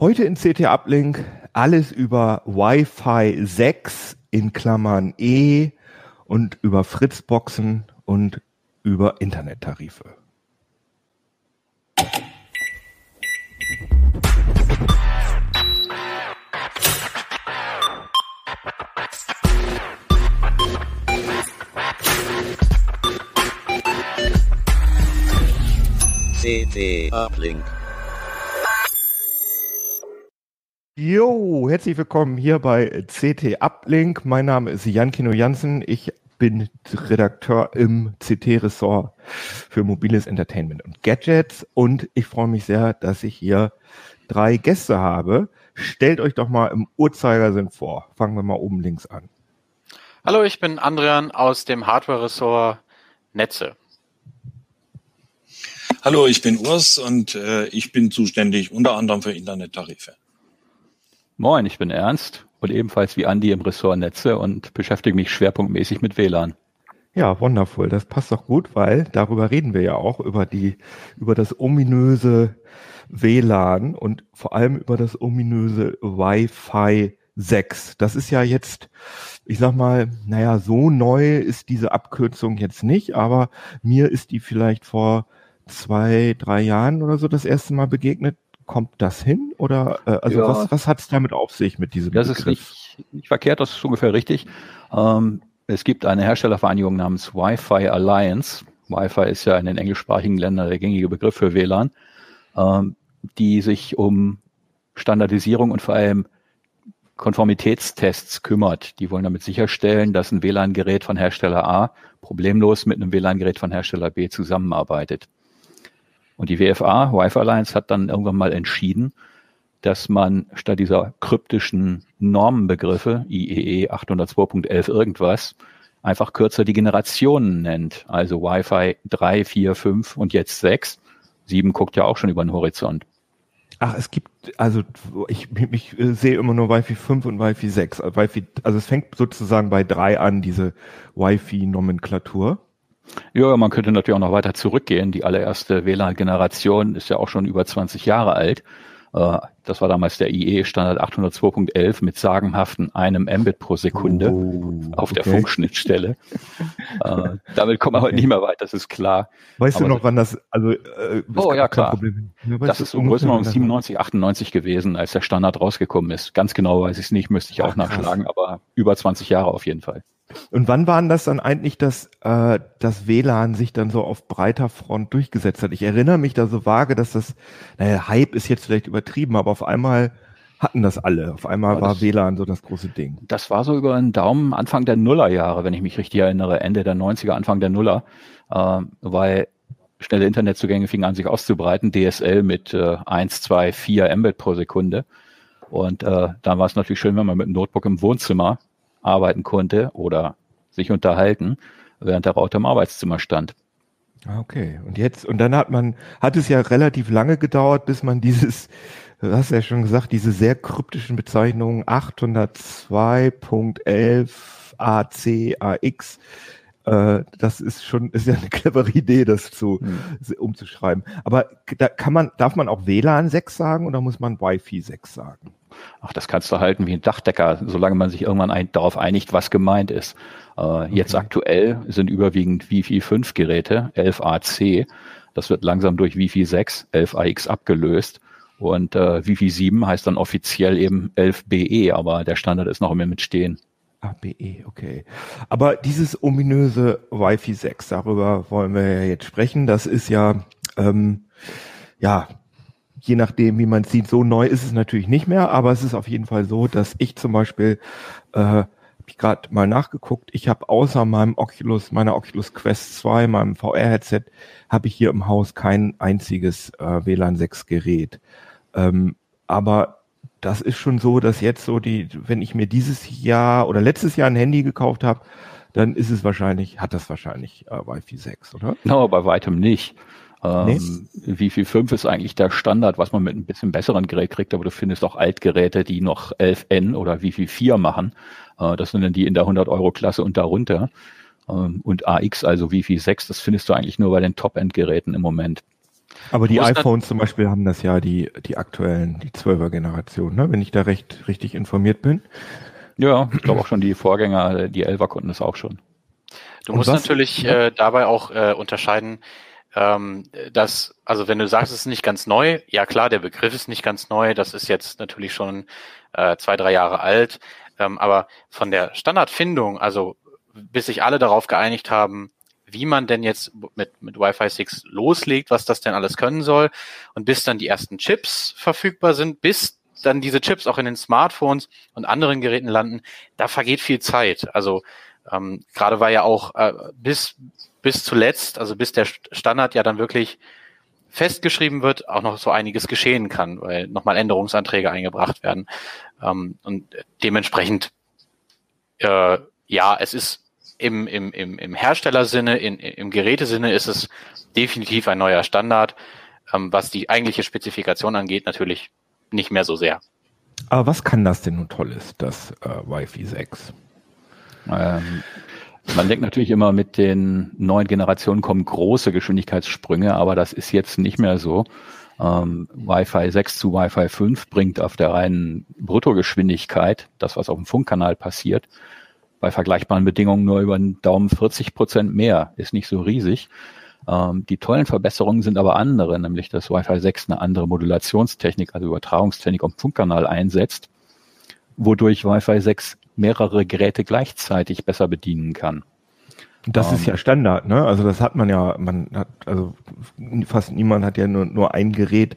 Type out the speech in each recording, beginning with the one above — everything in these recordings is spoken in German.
Heute in CT Uplink alles über Wi-Fi 6 in Klammern E und über Fritzboxen und über Internettarife. CT Uplink. Jo, herzlich willkommen hier bei CT Uplink. Mein Name ist Jan Kino Jansen. Ich bin Redakteur im CT-Ressort für mobiles Entertainment und Gadgets und ich freue mich sehr, dass ich hier drei Gäste habe. Stellt euch doch mal im Uhrzeigersinn vor. Fangen wir mal oben links an. Hallo, ich bin Andrian aus dem Hardware-Ressort Netze. Hallo, ich bin Urs und äh, ich bin zuständig unter anderem für Internettarife. Moin, ich bin Ernst und ebenfalls wie Andi im Ressort Netze und beschäftige mich schwerpunktmäßig mit WLAN. Ja, wundervoll. Das passt doch gut, weil darüber reden wir ja auch über die, über das ominöse WLAN und vor allem über das ominöse Wi-Fi 6. Das ist ja jetzt, ich sag mal, naja, so neu ist diese Abkürzung jetzt nicht, aber mir ist die vielleicht vor zwei, drei Jahren oder so das erste Mal begegnet. Kommt das hin? Oder äh, also ja. was, was hat es damit auf sich mit diesem Das Begriff? ist nicht, nicht verkehrt, das ist ungefähr richtig. Ähm, es gibt eine Herstellervereinigung namens Wi-Fi Alliance. Wi-Fi ist ja in den englischsprachigen Ländern der gängige Begriff für WLAN, ähm, die sich um Standardisierung und vor allem Konformitätstests kümmert. Die wollen damit sicherstellen, dass ein WLAN-Gerät von Hersteller A problemlos mit einem WLAN-Gerät von Hersteller B zusammenarbeitet. Und die WFA, Wi-Fi Alliance, hat dann irgendwann mal entschieden, dass man statt dieser kryptischen Normenbegriffe, IEE 802.11 irgendwas, einfach kürzer die Generationen nennt. Also Wi-Fi 3, 4, 5 und jetzt 6. 7 guckt ja auch schon über den Horizont. Ach, es gibt, also ich, ich, ich sehe immer nur Wi-Fi 5 und Wi-Fi 6. Wi-Fi, also es fängt sozusagen bei 3 an, diese Wi-Fi-Nomenklatur. Ja, man könnte natürlich auch noch weiter zurückgehen. Die allererste WLAN-Generation ist ja auch schon über 20 Jahre alt. Äh, das war damals der IE-Standard 802.11 mit sagenhaften einem Mbit pro Sekunde oh, auf der Funkschnittstelle. äh, damit kommen wir okay. heute nicht mehr weit, das ist klar. Weißt Aber du noch, wann das, also, äh, oh ja, klar. Ja, das ist um Größenordnung 97, 98 gewesen, als der Standard rausgekommen ist. Ganz genau weiß ich es nicht, müsste ich Ach, auch nachschlagen, krass. aber über 20 Jahre auf jeden Fall. Und wann waren das dann eigentlich, dass äh, das WLAN sich dann so auf breiter Front durchgesetzt hat? Ich erinnere mich da so vage, dass das, naja, Hype ist jetzt vielleicht übertrieben, aber auf einmal hatten das alle. Auf einmal war, war WLAN so das große Ding. Das war so über den Daumen Anfang der Nullerjahre, wenn ich mich richtig erinnere, Ende der 90er, Anfang der Nuller, äh, weil schnelle Internetzugänge fingen an, sich auszubreiten, DSL mit äh, 1, 2, 4 Mbit pro Sekunde. Und äh, dann war es natürlich schön, wenn man mit einem Notebook im Wohnzimmer arbeiten konnte oder sich unterhalten, während der Router im Arbeitszimmer stand. Ah, okay. Und jetzt, und dann hat man, hat es ja relativ lange gedauert, bis man dieses, du hast ja schon gesagt, diese sehr kryptischen Bezeichnungen 802.11 AC AX, äh, das ist schon, ist ja eine clevere Idee, das zu, hm. umzuschreiben. Aber da kann man, darf man auch WLAN 6 sagen oder muss man Wi-Fi 6 sagen? ach, das kannst du halten wie ein Dachdecker, solange man sich irgendwann ein, darauf einigt, was gemeint ist. Äh, okay. Jetzt aktuell sind überwiegend Wi-Fi 5 Geräte, 11AC. Das wird langsam durch Wi-Fi 6, 11AX abgelöst. Und äh, Wi-Fi 7 heißt dann offiziell eben 11BE, aber der Standard ist noch immer mit stehen. ABE, okay. Aber dieses ominöse Wi-Fi 6, darüber wollen wir ja jetzt sprechen. Das ist ja, ähm, ja, je nachdem, wie man sieht, so neu ist es natürlich nicht mehr, aber es ist auf jeden Fall so, dass ich zum Beispiel, äh, habe ich gerade mal nachgeguckt, ich habe außer meinem Oculus, meiner Oculus Quest 2, meinem VR-Headset, habe ich hier im Haus kein einziges äh, WLAN 6 Gerät. Ähm, aber das ist schon so, dass jetzt so die, wenn ich mir dieses Jahr oder letztes Jahr ein Handy gekauft habe, dann ist es wahrscheinlich, hat das wahrscheinlich äh, Wi-Fi 6, oder? No, bei weitem nicht. Ähm, nee. Wi-Fi 5 ist eigentlich der Standard, was man mit ein bisschen besseren Gerät kriegt, aber du findest auch Altgeräte, die noch 11N oder Wi-Fi 4 machen. Äh, das sind dann die in der 100-Euro-Klasse und darunter. Ähm, und AX, also Wi-Fi 6, das findest du eigentlich nur bei den Top-End-Geräten im Moment. Aber die iPhones zum Beispiel haben das ja die, die aktuellen, die 12er Generation, ne? wenn ich da recht richtig informiert bin. Ja, ich glaube auch schon die Vorgänger, die 11er konnten das auch schon. Du Und musst was- natürlich äh, dabei auch äh, unterscheiden, ähm, dass, also wenn du sagst, es ist nicht ganz neu, ja klar, der Begriff ist nicht ganz neu, das ist jetzt natürlich schon äh, zwei, drei Jahre alt, ähm, aber von der Standardfindung, also bis sich alle darauf geeinigt haben, wie man denn jetzt mit, mit Wi-Fi 6 loslegt, was das denn alles können soll und bis dann die ersten Chips verfügbar sind, bis dann diese Chips auch in den Smartphones und anderen Geräten landen, da vergeht viel Zeit. Also ähm, gerade war ja auch äh, bis bis zuletzt, also bis der St- Standard ja dann wirklich festgeschrieben wird, auch noch so einiges geschehen kann, weil nochmal Änderungsanträge eingebracht werden. Ähm, und dementsprechend, äh, ja, es ist im, im, im, im Herstellersinne, in, im Gerätesinne ist es definitiv ein neuer Standard. Ähm, was die eigentliche Spezifikation angeht, natürlich nicht mehr so sehr. Aber was kann das denn nun Tolles, das äh, Wi-Fi 6? Ähm, man denkt natürlich immer, mit den neuen Generationen kommen große Geschwindigkeitssprünge, aber das ist jetzt nicht mehr so. Ähm, Wi-Fi 6 zu Wi-Fi 5 bringt auf der reinen Bruttogeschwindigkeit, das was auf dem Funkkanal passiert, bei vergleichbaren Bedingungen nur über den Daumen 40 Prozent mehr, ist nicht so riesig. Ähm, die tollen Verbesserungen sind aber andere, nämlich dass Wi-Fi 6 eine andere Modulationstechnik, also Übertragungstechnik am Funkkanal einsetzt, wodurch Wi-Fi 6 mehrere Geräte gleichzeitig besser bedienen kann. Das Ähm. ist ja Standard, ne? Also das hat man ja, man hat, also fast niemand hat ja nur, nur ein Gerät,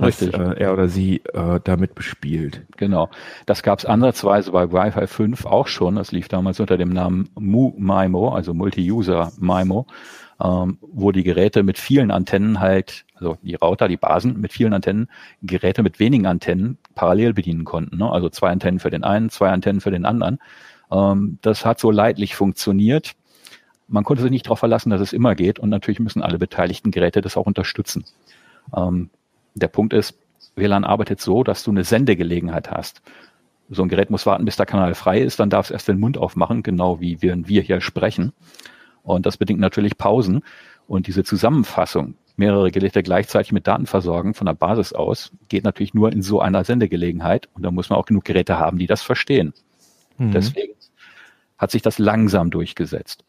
Richtig. äh, er oder sie äh, damit bespielt. Genau. Das gab es ansatzweise bei Wi-Fi 5 auch schon. Das lief damals unter dem Namen MU-MIMO, also Multi-User MIMO, ähm, wo die Geräte mit vielen Antennen halt, also die Router, die Basen mit vielen Antennen, Geräte mit wenigen Antennen parallel bedienen konnten. Ne? Also zwei Antennen für den einen, zwei Antennen für den anderen. Ähm, das hat so leidlich funktioniert. Man konnte sich nicht darauf verlassen, dass es immer geht und natürlich müssen alle beteiligten Geräte das auch unterstützen. Ähm, der Punkt ist, WLAN arbeitet so, dass du eine Sendegelegenheit hast. So ein Gerät muss warten, bis der Kanal frei ist, dann darf es erst den Mund aufmachen, genau wie wir, wir hier sprechen. Und das bedingt natürlich Pausen. Und diese Zusammenfassung, mehrere Geräte gleichzeitig mit Daten versorgen von der Basis aus, geht natürlich nur in so einer Sendegelegenheit. Und da muss man auch genug Geräte haben, die das verstehen. Mhm. Deswegen hat sich das langsam durchgesetzt.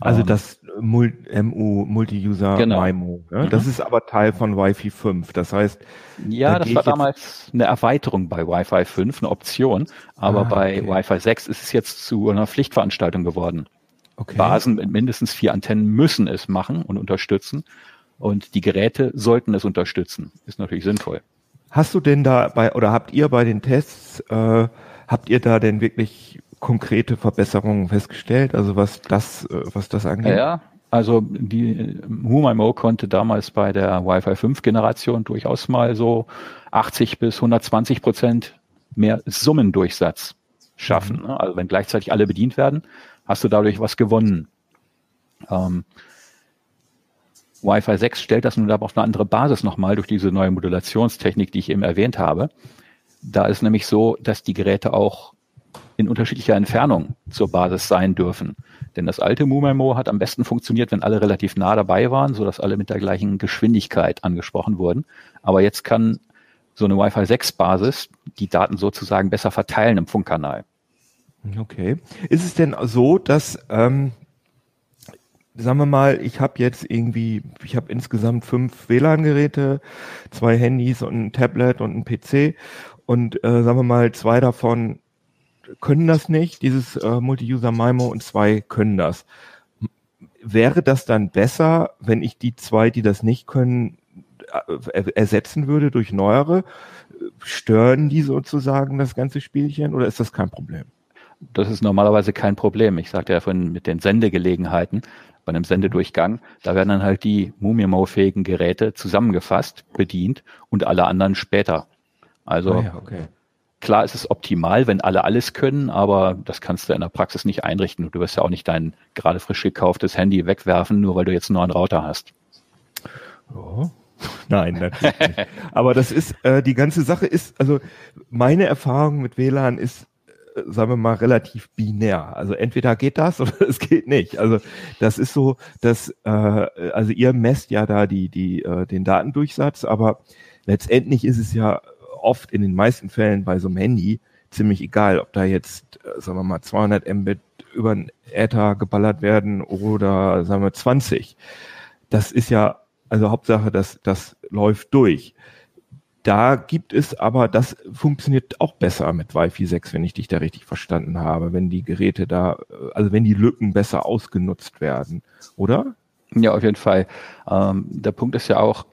Also Ähm, das MU Multi-User Genau. MIMO. Ne? Mhm. Das ist aber Teil von Wi-Fi 5. Das heißt, Ja, Da das war damals eine Erweiterung bei Wi-Fi 5, eine Option. Aber Ah, bei okay. Wi-Fi 6 ist es jetzt zu einer Pflichtveranstaltung geworden. okay. Basen mit mindestens vier Antennen müssen es machen und unterstützen. Und die Geräte sollten es unterstützen. Ist natürlich sinnvoll. Hast du denn da bei oder habt ihr bei den Tests äh, habt ihr da denn wirklich konkrete Verbesserungen festgestellt? Also was das äh, was das angeht? Ja, also die HuMIMO konnte damals bei der Wi-Fi 5 Generation durchaus mal so 80 bis 120 Prozent mehr Summendurchsatz schaffen. ne? Also wenn gleichzeitig alle bedient werden, hast du dadurch was gewonnen. Ähm, Wi-Fi 6 stellt das nun aber auf eine andere Basis nochmal durch diese neue Modulationstechnik, die ich eben erwähnt habe. Da ist nämlich so, dass die Geräte auch in unterschiedlicher Entfernung zur Basis sein dürfen. Denn das alte MuMemo hat am besten funktioniert, wenn alle relativ nah dabei waren, sodass alle mit der gleichen Geschwindigkeit angesprochen wurden. Aber jetzt kann so eine Wi-Fi 6 Basis die Daten sozusagen besser verteilen im Funkkanal. Okay. Ist es denn so, dass, ähm, sagen wir mal, ich habe jetzt irgendwie, ich habe insgesamt fünf WLAN-Geräte, zwei Handys und ein Tablet und ein PC und äh, sagen wir mal, zwei davon können das nicht, dieses äh, Multi-User MIMO und zwei können das. Wäre das dann besser, wenn ich die zwei, die das nicht können, äh, er- ersetzen würde durch neuere? Stören die sozusagen das ganze Spielchen oder ist das kein Problem? Das ist normalerweise kein Problem. Ich sagte ja vorhin mit den Sendegelegenheiten, bei einem Sendedurchgang, da werden dann halt die Mumimo-fähigen Geräte zusammengefasst, bedient und alle anderen später. Also Ah ja, okay. Klar ist es optimal, wenn alle alles können, aber das kannst du in der Praxis nicht einrichten. Du wirst ja auch nicht dein gerade frisch gekauftes Handy wegwerfen, nur weil du jetzt einen neuen Router hast. Oh. Nein, natürlich nicht. Aber das ist, äh, die ganze Sache ist, also meine Erfahrung mit WLAN ist, sagen wir mal, relativ binär. Also entweder geht das oder es geht nicht. Also das ist so, dass, äh, also ihr messt ja da die, die, äh, den Datendurchsatz, aber letztendlich ist es ja oft in den meisten Fällen bei so einem Handy ziemlich egal, ob da jetzt, äh, sagen wir mal, 200 Mbit über den Äther geballert werden oder sagen wir 20. Das ist ja, also Hauptsache, dass das läuft durch. Da gibt es aber, das funktioniert auch besser mit Wi-Fi 6, wenn ich dich da richtig verstanden habe, wenn die Geräte da, also wenn die Lücken besser ausgenutzt werden, oder? Ja, auf jeden Fall. Ähm, der Punkt ist ja auch,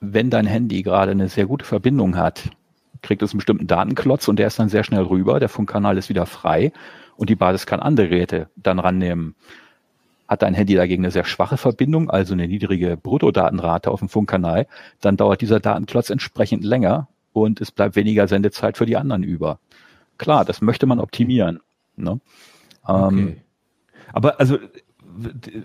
wenn dein Handy gerade eine sehr gute Verbindung hat, kriegt es einen bestimmten Datenklotz und der ist dann sehr schnell rüber, der Funkkanal ist wieder frei und die Basis kann andere Geräte dann rannehmen. Hat dein Handy dagegen eine sehr schwache Verbindung, also eine niedrige Bruttodatenrate auf dem Funkkanal, dann dauert dieser Datenklotz entsprechend länger und es bleibt weniger Sendezeit für die anderen über. Klar, das möchte man optimieren. Ne? Okay. Ähm, Aber also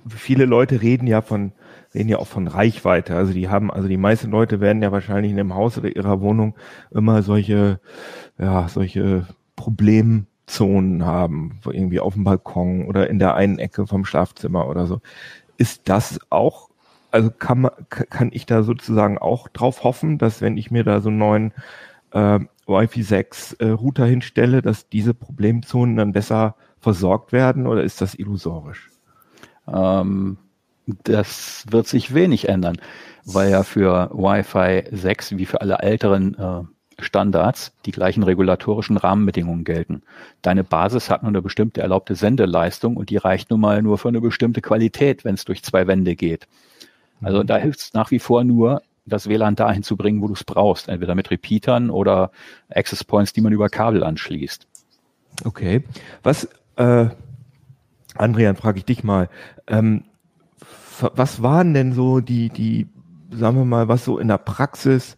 viele Leute reden ja von reden ja auch von Reichweite. Also die haben, also die meisten Leute werden ja wahrscheinlich in dem Haus oder ihrer Wohnung immer solche, ja, solche Problem Zonen haben, irgendwie auf dem Balkon oder in der einen Ecke vom Schlafzimmer oder so. Ist das auch, also kann man, kann ich da sozusagen auch drauf hoffen, dass wenn ich mir da so einen neuen äh, Wi-Fi 6 äh, Router hinstelle, dass diese Problemzonen dann besser versorgt werden oder ist das illusorisch? Ähm, das wird sich wenig ändern, weil ja für Wi-Fi 6 wie für alle älteren äh, Standards die gleichen regulatorischen Rahmenbedingungen gelten. Deine Basis hat nur eine bestimmte erlaubte Sendeleistung und die reicht nun mal nur für eine bestimmte Qualität, wenn es durch zwei Wände geht. Also mhm. da hilft es nach wie vor nur, das WLAN dahin zu bringen, wo du es brauchst, entweder mit Repeatern oder Access Points, die man über Kabel anschließt. Okay. Was, äh, Andrian, frage ich dich mal, ähm, was waren denn so die, die, sagen wir mal, was so in der Praxis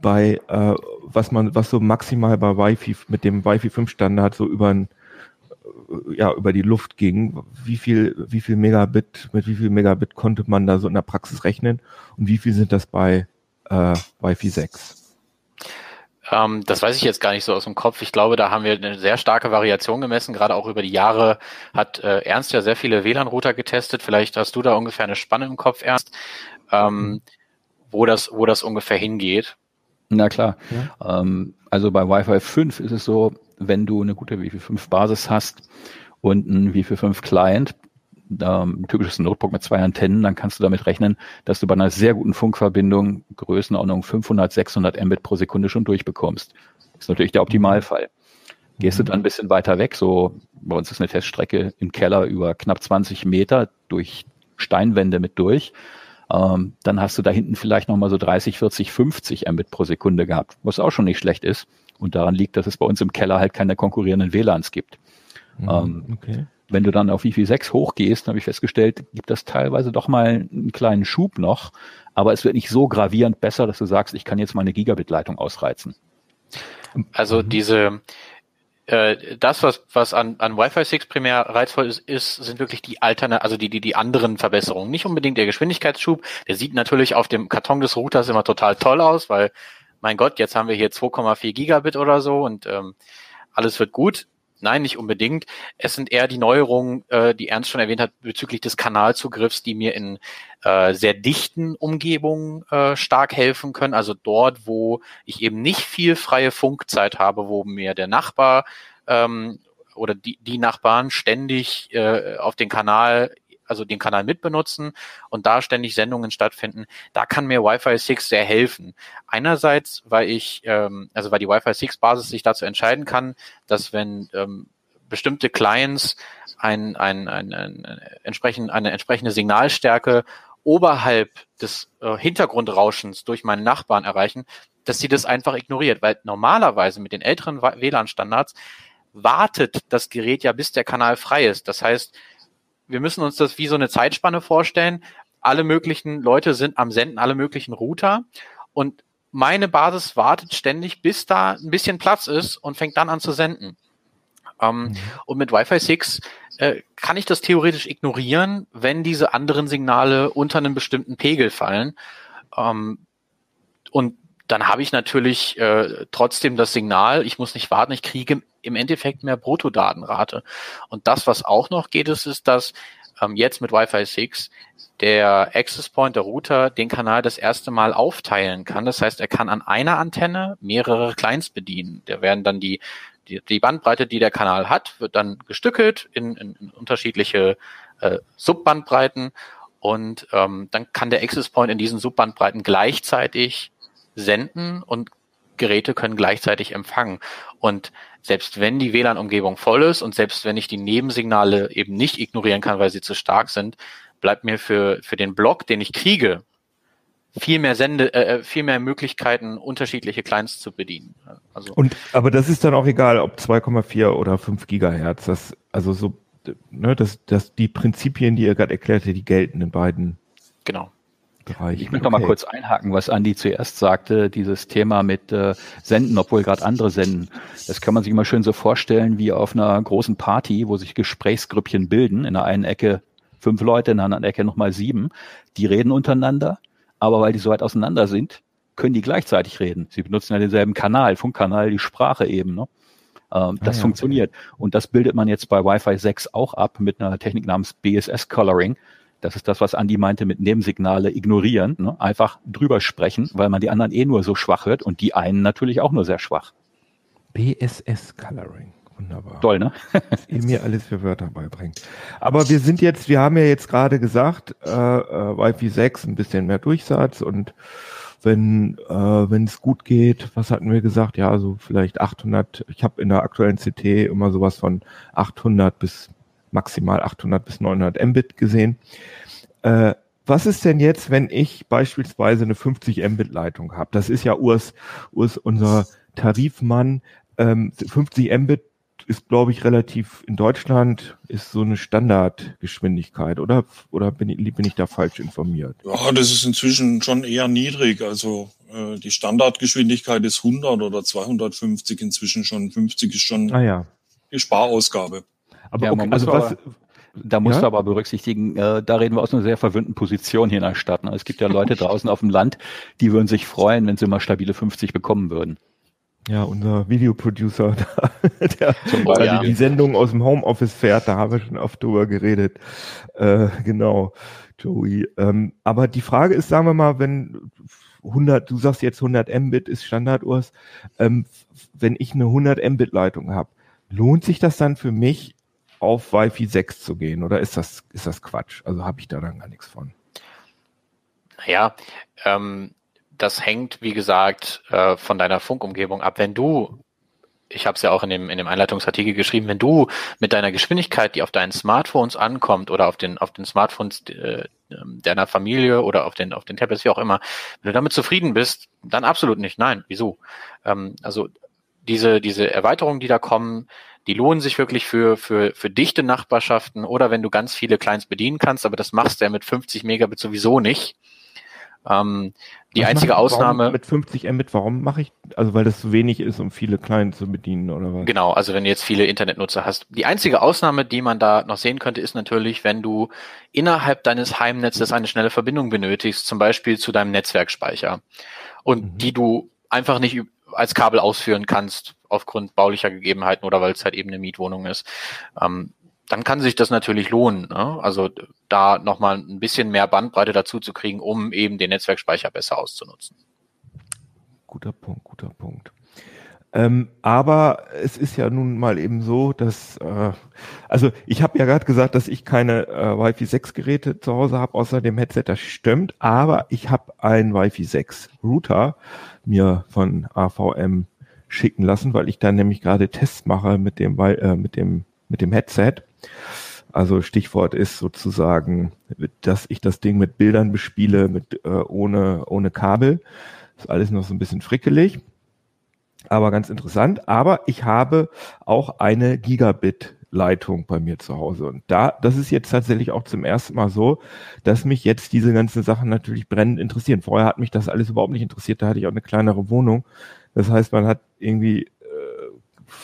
bei, äh, was man, was so maximal bei Wi-Fi, mit dem Wi-Fi 5 Standard so über ein, äh, ja, über die Luft ging. Wie viel, wie viel Megabit, mit wie viel Megabit konnte man da so in der Praxis rechnen? Und wie viel sind das bei äh, Wi-Fi 6? Ähm, das weiß ich jetzt gar nicht so aus dem Kopf. Ich glaube, da haben wir eine sehr starke Variation gemessen. Gerade auch über die Jahre hat äh, Ernst ja sehr viele WLAN-Router getestet. Vielleicht hast du da ungefähr eine Spanne im Kopf, Ernst, ähm, mhm. wo das, wo das ungefähr hingeht. Na klar. Ja. Ähm, also bei Wi-Fi 5 ist es so, wenn du eine gute Wi-Fi 5 Basis hast und ein Wi-Fi 5 Client, ähm, typisches Notebook mit zwei Antennen, dann kannst du damit rechnen, dass du bei einer sehr guten Funkverbindung Größenordnung 500, 600 Mbit pro Sekunde schon durchbekommst. Das ist natürlich der Optimalfall. Gehst du mhm. dann ein bisschen weiter weg, so bei uns ist eine Teststrecke im Keller über knapp 20 Meter durch Steinwände mit durch, ähm, dann hast du da hinten vielleicht nochmal so 30, 40, 50 Mbit pro Sekunde gehabt, was auch schon nicht schlecht ist. Und daran liegt, dass es bei uns im Keller halt keine konkurrierenden WLANs gibt. Mhm, ähm, okay. Wenn du dann auf Wi-Fi 6 hochgehst, habe ich festgestellt, gibt das teilweise doch mal einen kleinen Schub noch, aber es wird nicht so gravierend besser, dass du sagst, ich kann jetzt meine Gigabit-Leitung ausreizen. Also diese, äh, das, was, was an, an Wi-Fi 6 primär reizvoll ist, ist, sind wirklich die alterne, also die, die, die anderen Verbesserungen. Nicht unbedingt der Geschwindigkeitsschub. Der sieht natürlich auf dem Karton des Routers immer total toll aus, weil, mein Gott, jetzt haben wir hier 2,4 Gigabit oder so und ähm, alles wird gut. Nein, nicht unbedingt. Es sind eher die Neuerungen, äh, die Ernst schon erwähnt hat, bezüglich des Kanalzugriffs, die mir in äh, sehr dichten Umgebungen äh, stark helfen können. Also dort, wo ich eben nicht viel freie Funkzeit habe, wo mir der Nachbar ähm, oder die, die Nachbarn ständig äh, auf den Kanal also den Kanal mitbenutzen und da ständig Sendungen stattfinden, da kann mir Wi-Fi 6 sehr helfen. Einerseits, weil ich, ähm, also weil die Wi-Fi 6 Basis sich dazu entscheiden kann, dass wenn ähm, bestimmte Clients ein, ein, ein, ein, ein entsprechend, eine entsprechende Signalstärke oberhalb des äh, Hintergrundrauschens durch meinen Nachbarn erreichen, dass sie das einfach ignoriert, weil normalerweise mit den älteren WLAN-Standards wartet das Gerät ja, bis der Kanal frei ist. Das heißt, wir müssen uns das wie so eine Zeitspanne vorstellen. Alle möglichen Leute sind am Senden, alle möglichen Router und meine Basis wartet ständig, bis da ein bisschen Platz ist und fängt dann an zu senden. Ähm, mhm. Und mit Wi-Fi 6 äh, kann ich das theoretisch ignorieren, wenn diese anderen Signale unter einem bestimmten Pegel fallen. Ähm, und dann habe ich natürlich äh, trotzdem das Signal, ich muss nicht warten, ich kriege im Endeffekt mehr Bruttodatenrate. Und das, was auch noch geht, ist, ist, dass ähm, jetzt mit Wi-Fi 6 der Access Point, der Router, den Kanal das erste Mal aufteilen kann. Das heißt, er kann an einer Antenne mehrere Clients bedienen. Da werden dann die, die, die Bandbreite, die der Kanal hat, wird dann gestückelt in, in, in unterschiedliche äh, Subbandbreiten und ähm, dann kann der Access Point in diesen Subbandbreiten gleichzeitig senden und Geräte können gleichzeitig empfangen. Und selbst wenn die WLAN-Umgebung voll ist und selbst wenn ich die Nebensignale eben nicht ignorieren kann, weil sie zu stark sind, bleibt mir für, für den Block, den ich kriege, viel mehr Sende, äh, äh viel mehr Möglichkeiten, unterschiedliche Clients zu bedienen. Also und aber das ist dann auch egal, ob 2,4 oder 5 Gigahertz. Das also so, ne, dass das die Prinzipien, die ihr gerade erklärte, die gelten in beiden. Genau. Bereichen. Ich möchte okay. noch mal kurz einhaken, was Andi zuerst sagte, dieses Thema mit äh, Senden, obwohl gerade andere senden. Das kann man sich immer schön so vorstellen wie auf einer großen Party, wo sich Gesprächsgrüppchen bilden. In der einen Ecke fünf Leute, in der anderen Ecke nochmal sieben. Die reden untereinander, aber weil die so weit auseinander sind, können die gleichzeitig reden. Sie benutzen ja denselben Kanal, Funkkanal, die Sprache eben. Ne? Ähm, das ah, ja, funktioniert. Okay. Und das bildet man jetzt bei Wi-Fi 6 auch ab mit einer Technik namens BSS Coloring. Das ist das, was Andi meinte mit Nebensignale ignorieren, ne? einfach drüber sprechen, weil man die anderen eh nur so schwach hört und die einen natürlich auch nur sehr schwach. BSS Coloring. Wunderbar. Toll, ne? Ihr mir alles für Wörter beibringt. Aber wir sind jetzt, wir haben ja jetzt gerade gesagt, äh, äh, Wi-Fi 6 ein bisschen mehr Durchsatz und wenn äh, wenn es gut geht, was hatten wir gesagt? Ja, so vielleicht 800. Ich habe in der aktuellen CT immer sowas von 800 bis maximal 800 bis 900 Mbit gesehen. Äh, was ist denn jetzt, wenn ich beispielsweise eine 50 Mbit Leitung habe? Das ist ja Urs, Urs unser Tarifmann. Ähm, 50 Mbit ist, glaube ich, relativ in Deutschland ist so eine Standardgeschwindigkeit, oder? Oder bin ich, bin ich da falsch informiert? Ja, das ist inzwischen schon eher niedrig. Also äh, die Standardgeschwindigkeit ist 100 oder 250 inzwischen schon. 50 ist schon ah, ja. die Sparausgabe. Aber ja, okay, also was, da musst ja? du aber berücksichtigen, äh, da reden wir aus einer sehr verwöhnten Position hier in der Stadt. Ne? Es gibt ja Leute draußen auf dem Land, die würden sich freuen, wenn sie mal stabile 50 bekommen würden. Ja, unser Videoproducer, der, der ja. die Sendung aus dem Homeoffice fährt, da haben wir schon oft drüber geredet. Äh, genau, Joey. Ähm, aber die Frage ist, sagen wir mal, wenn 100, du sagst jetzt 100 Mbit ist Standardurs, ähm, wenn ich eine 100 Mbit Leitung habe, lohnt sich das dann für mich auf Wi-Fi 6 zu gehen oder ist das, ist das Quatsch? Also habe ich da dann gar nichts von. Naja, ähm, das hängt, wie gesagt, äh, von deiner Funkumgebung ab. Wenn du, ich habe es ja auch in dem, in dem Einleitungsartikel geschrieben, wenn du mit deiner Geschwindigkeit, die auf deinen Smartphones ankommt oder auf den, auf den Smartphones äh, deiner Familie oder auf den, auf den Tablets, wie auch immer, wenn du damit zufrieden bist, dann absolut nicht. Nein, wieso? Ähm, also diese, diese Erweiterungen, die da kommen, die lohnen sich wirklich für, für, für dichte Nachbarschaften oder wenn du ganz viele Clients bedienen kannst, aber das machst du ja mit 50 Megabit sowieso nicht. Ähm, die was einzige Ausnahme. Mit 50 Mbit, warum mache ich, also weil das zu wenig ist, um viele Clients zu bedienen oder was? Genau, also wenn du jetzt viele Internetnutzer hast. Die einzige Ausnahme, die man da noch sehen könnte, ist natürlich, wenn du innerhalb deines Heimnetzes eine schnelle Verbindung benötigst, zum Beispiel zu deinem Netzwerkspeicher und mhm. die du einfach nicht als Kabel ausführen kannst aufgrund baulicher Gegebenheiten oder weil es halt eben eine Mietwohnung ist. Ähm, dann kann sich das natürlich lohnen. Ne? Also da nochmal ein bisschen mehr Bandbreite dazu zu kriegen, um eben den Netzwerkspeicher besser auszunutzen. Guter Punkt, guter Punkt. Ähm, aber es ist ja nun mal eben so, dass, äh, also ich habe ja gerade gesagt, dass ich keine äh, Wi-Fi 6 Geräte zu Hause habe, außer dem Headset, das stimmt, aber ich habe einen Wi-Fi 6 Router mir von AVM schicken lassen, weil ich dann nämlich gerade Tests mache mit dem, äh, mit dem, mit dem Headset. Also Stichwort ist sozusagen, dass ich das Ding mit Bildern bespiele, mit äh, ohne ohne Kabel. Ist alles noch so ein bisschen frickelig, aber ganz interessant. Aber ich habe auch eine Gigabit Leitung bei mir zu Hause. Und da, das ist jetzt tatsächlich auch zum ersten Mal so, dass mich jetzt diese ganzen Sachen natürlich brennend interessieren. Vorher hat mich das alles überhaupt nicht interessiert. Da hatte ich auch eine kleinere Wohnung. Das heißt, man hat irgendwie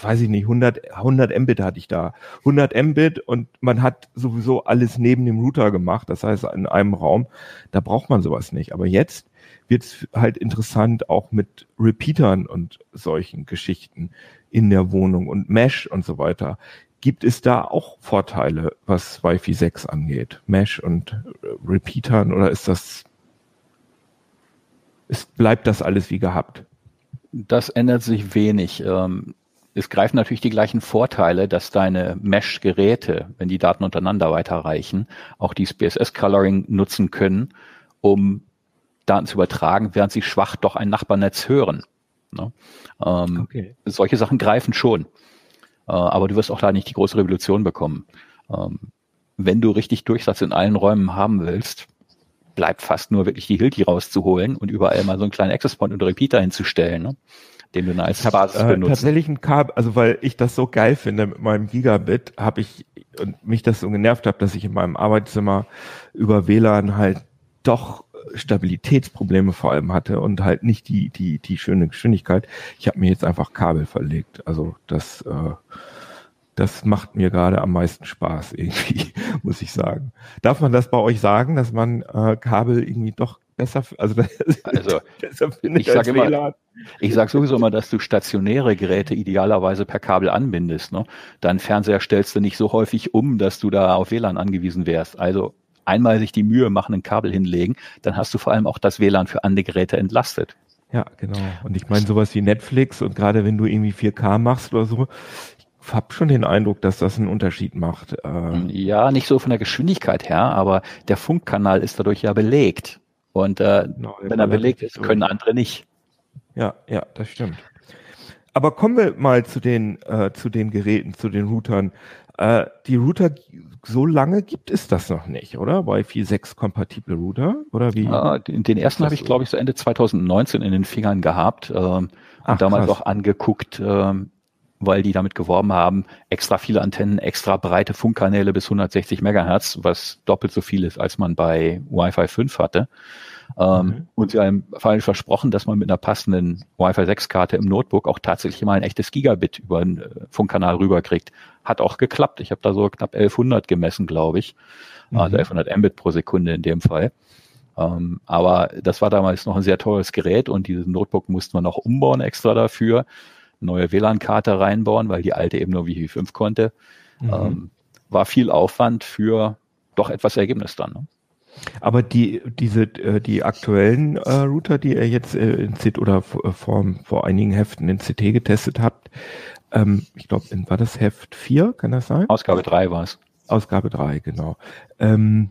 weiß ich nicht, 100, 100 Mbit hatte ich da. 100 Mbit und man hat sowieso alles neben dem Router gemacht, das heißt in einem Raum. Da braucht man sowas nicht. Aber jetzt wird es halt interessant auch mit Repeatern und solchen Geschichten in der Wohnung und Mesh und so weiter. Gibt es da auch Vorteile, was Wi-Fi 6 angeht? Mesh und äh, Repeatern oder ist das, ist, bleibt das alles wie gehabt? Das ändert sich wenig. Ähm, es greifen natürlich die gleichen Vorteile, dass deine Mesh-Geräte, wenn die Daten untereinander weiterreichen, auch die BSS-Coloring nutzen können, um Daten zu übertragen, während sie schwach doch ein Nachbarnetz hören. Ne? Ähm, okay. Solche Sachen greifen schon. Äh, aber du wirst auch da nicht die große Revolution bekommen. Ähm, wenn du richtig Durchsatz in allen Räumen haben willst, bleibt fast nur wirklich die Hilti rauszuholen und überall mal so einen kleinen Access Point und Repeater hinzustellen. Ne? den du dann als Basis äh, benutzt. Tatsächlich ein Kabel, also weil ich das so geil finde mit meinem Gigabit, habe ich und mich das so genervt habe, dass ich in meinem Arbeitszimmer über WLAN halt doch Stabilitätsprobleme vor allem hatte und halt nicht die die die schöne Geschwindigkeit. Ich habe mir jetzt einfach Kabel verlegt. Also das äh, das macht mir gerade am meisten Spaß irgendwie, muss ich sagen. Darf man das bei euch sagen, dass man äh, Kabel irgendwie doch besser, also, also besser findet ich sage immer, ich sage sowieso immer, dass du stationäre Geräte idealerweise per Kabel anbindest. Ne? Deinen Fernseher stellst du nicht so häufig um, dass du da auf WLAN angewiesen wärst. Also einmal sich die Mühe machen, ein Kabel hinlegen, dann hast du vor allem auch das WLAN für andere Geräte entlastet. Ja, genau. Und ich meine sowas wie Netflix und gerade wenn du irgendwie 4K machst oder so, ich habe schon den Eindruck, dass das einen Unterschied macht. Äh. Ja, nicht so von der Geschwindigkeit her, aber der Funkkanal ist dadurch ja belegt. Und äh, genau, wenn er belegt ist, können andere nicht. Ja, ja, das stimmt. Aber kommen wir mal zu den, äh, zu den Geräten, zu den Routern. Äh, die Router, so lange gibt es das noch nicht, oder? Wi-Fi 6 kompatible Router? Oder wie? Ja, den, den ersten habe ich, glaube ich, so Ende 2019 in den Fingern gehabt ähm, Ach, und damals krass. auch angeguckt, ähm, weil die damit geworben haben, extra viele Antennen, extra breite Funkkanäle bis 160 Megahertz, was doppelt so viel ist, als man bei Wi-Fi 5 hatte. Ähm, mhm. Und sie haben vor versprochen, dass man mit einer passenden Wi-Fi 6 Karte im Notebook auch tatsächlich mal ein echtes Gigabit über einen äh, Funkkanal rüberkriegt. Hat auch geklappt. Ich habe da so knapp 1100 gemessen, glaube ich. Mhm. Also 1100 Mbit pro Sekunde in dem Fall. Ähm, aber das war damals noch ein sehr teures Gerät und dieses Notebook musste man noch umbauen extra dafür neue WLAN-Karte reinbauen, weil die alte eben nur Wi-Fi 5 konnte. Mhm. Ähm, war viel Aufwand für doch etwas Ergebnis dann. Ne? Aber die, diese, äh, die aktuellen äh, Router, die ihr jetzt äh, in CT oder vor, vor einigen Heften in CT getestet habt, ähm, ich glaube, war das Heft 4, kann das sein? Ausgabe 3 war es. Ausgabe 3, genau. Ähm,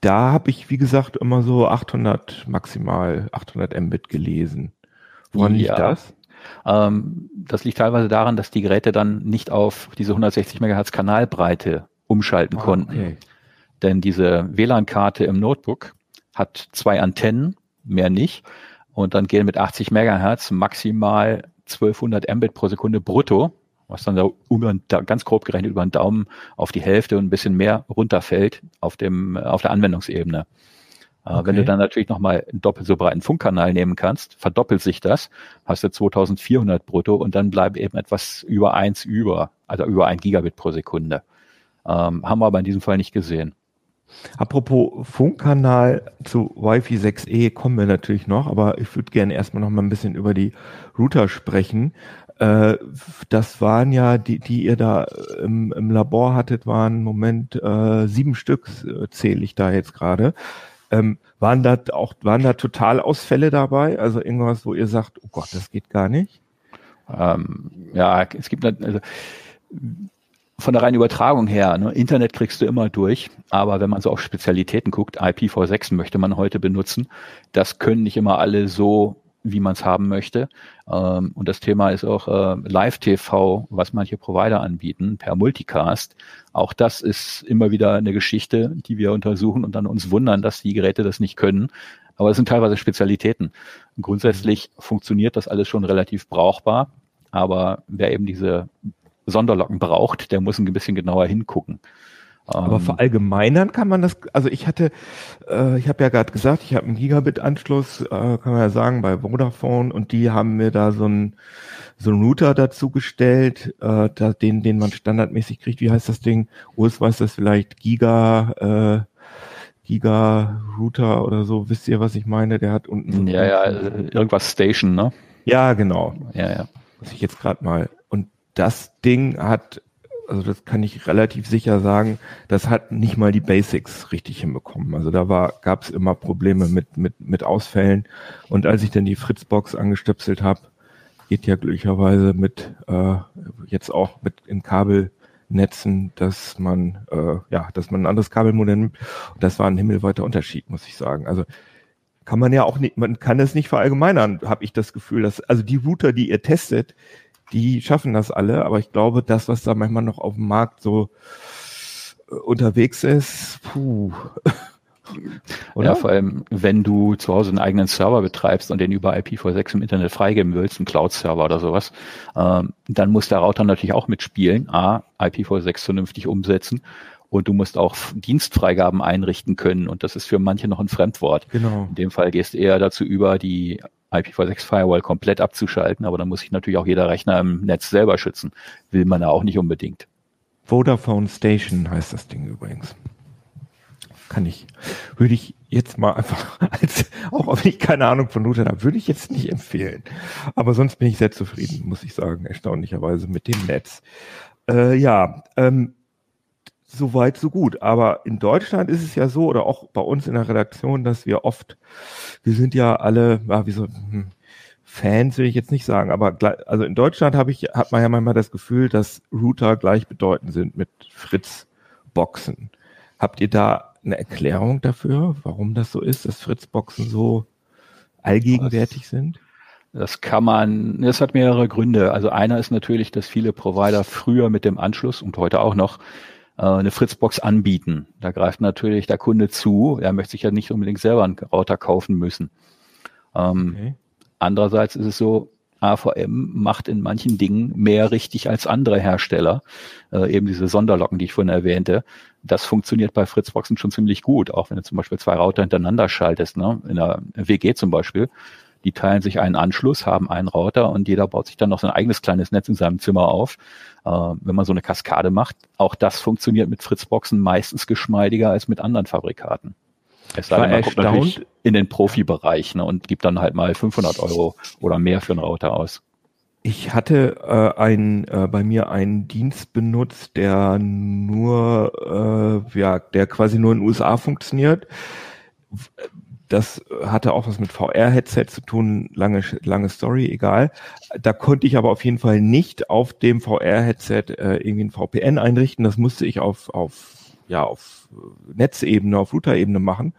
da habe ich, wie gesagt, immer so 800 maximal, 800 Mbit gelesen. Woran ja. liegt das? Ähm, das liegt teilweise daran, dass die Geräte dann nicht auf diese 160 Megahertz Kanalbreite umschalten ah, konnten. Okay. Denn diese WLAN-Karte im Notebook hat zwei Antennen, mehr nicht. Und dann gehen mit 80 Megahertz maximal 1200 Mbit pro Sekunde brutto, was dann da ganz grob gerechnet über den Daumen auf die Hälfte und ein bisschen mehr runterfällt auf dem, auf der Anwendungsebene. Okay. Äh, wenn du dann natürlich nochmal einen doppelt so breiten Funkkanal nehmen kannst, verdoppelt sich das, hast du 2400 brutto und dann bleibt eben etwas über eins über, also über ein Gigabit pro Sekunde. Ähm, haben wir aber in diesem Fall nicht gesehen. Apropos Funkkanal zu Wi-Fi 6E kommen wir natürlich noch, aber ich würde gerne erstmal noch mal ein bisschen über die Router sprechen. Äh, das waren ja, die, die ihr da im, im Labor hattet, waren im Moment äh, sieben Stück, äh, zähle ich da jetzt gerade. Ähm, waren da auch, waren da Totalausfälle dabei? Also irgendwas, wo ihr sagt, oh Gott, das geht gar nicht? Ähm, ja, es gibt also, von der reinen Übertragung her, ne, Internet kriegst du immer durch, aber wenn man so auf Spezialitäten guckt, IPv6 möchte man heute benutzen, das können nicht immer alle so wie man es haben möchte. Ähm, und das Thema ist auch äh, Live-TV, was manche Provider anbieten, per Multicast. Auch das ist immer wieder eine Geschichte, die wir untersuchen und dann uns wundern, dass die Geräte das nicht können. Aber es sind teilweise Spezialitäten. Grundsätzlich funktioniert das alles schon relativ brauchbar. Aber wer eben diese Sonderlocken braucht, der muss ein bisschen genauer hingucken. Aber ähm, verallgemeinern kann man das, also ich hatte, äh, ich habe ja gerade gesagt, ich habe einen Gigabit-Anschluss, äh, kann man ja sagen, bei Vodafone und die haben mir da so einen so einen Router dazu gestellt, äh, da, den, den man standardmäßig kriegt. Wie heißt das Ding? Urs weiß das vielleicht, Giga, äh, Giga Router oder so, wisst ihr, was ich meine? Der hat unten. Ja, ja, irgendwas Station, ne? Ja, genau. Ja, ja. Muss ich jetzt gerade mal. Und das Ding hat, also das kann ich relativ sicher sagen, das hat nicht mal die Basics richtig hinbekommen. Also da gab es immer Probleme mit, mit, mit Ausfällen. Und als ich dann die Fritzbox angestöpselt habe, geht ja glücklicherweise mit äh, jetzt auch mit in Kabelnetzen, dass man äh, ja, dass man ein anderes Kabelmodell nimmt. Und das war ein himmelweiter Unterschied, muss ich sagen. Also kann man ja auch nicht, man kann es nicht verallgemeinern, habe ich das Gefühl, dass also die Router, die ihr testet, die schaffen das alle, aber ich glaube, das, was da manchmal noch auf dem Markt so äh, unterwegs ist, puh. Oder? Ja, vor allem, wenn du zu Hause einen eigenen Server betreibst und den über IPv6 im Internet freigeben willst, einen Cloud-Server oder sowas, ähm, dann muss der Router natürlich auch mitspielen. A, IPv6 vernünftig umsetzen und du musst auch Dienstfreigaben einrichten können und das ist für manche noch ein Fremdwort. Genau. In dem Fall gehst du eher dazu über, die IPv6 Firewall komplett abzuschalten, aber dann muss sich natürlich auch jeder Rechner im Netz selber schützen. Will man ja auch nicht unbedingt. Vodafone Station heißt das Ding übrigens kann ich, würde ich jetzt mal einfach, als, auch wenn ich keine Ahnung von Router habe, würde ich jetzt nicht empfehlen. Aber sonst bin ich sehr zufrieden, muss ich sagen, erstaunlicherweise mit dem Netz. Äh, ja, ähm, so weit, so gut. Aber in Deutschland ist es ja so, oder auch bei uns in der Redaktion, dass wir oft, wir sind ja alle, ja, wie so, hm, Fans will ich jetzt nicht sagen, aber also in Deutschland habe ich, hat man ja manchmal das Gefühl, dass Router gleichbedeutend sind mit Fritz-Boxen. Habt ihr da eine Erklärung dafür, warum das so ist, dass Fritzboxen so allgegenwärtig das, sind? Das kann man, das hat mehrere Gründe. Also einer ist natürlich, dass viele Provider früher mit dem Anschluss und heute auch noch eine Fritzbox anbieten. Da greift natürlich der Kunde zu. Er möchte sich ja nicht unbedingt selber einen Router kaufen müssen. Ähm, okay. Andererseits ist es so, AVM macht in manchen Dingen mehr richtig als andere Hersteller. Äh, eben diese Sonderlocken, die ich vorhin erwähnte. Das funktioniert bei Fritzboxen schon ziemlich gut, auch wenn du zum Beispiel zwei Router hintereinander schaltest. Ne? In der WG zum Beispiel. Die teilen sich einen Anschluss, haben einen Router und jeder baut sich dann noch sein eigenes kleines Netz in seinem Zimmer auf. Äh, wenn man so eine Kaskade macht, auch das funktioniert mit Fritzboxen meistens geschmeidiger als mit anderen Fabrikaten. Es sei denn, man guckt natürlich in den Profibereich ne, und gibt dann halt mal 500 Euro oder mehr für einen Router aus. Ich hatte äh, ein, äh, bei mir einen Dienst benutzt, der nur, äh, ja, der quasi nur in den USA funktioniert. Das hatte auch was mit VR-Headset zu tun, lange, lange Story, egal. Da konnte ich aber auf jeden Fall nicht auf dem VR-Headset äh, irgendwie ein VPN einrichten. Das musste ich auf, auf ja auf Netzebene, auf Router-Ebene machen.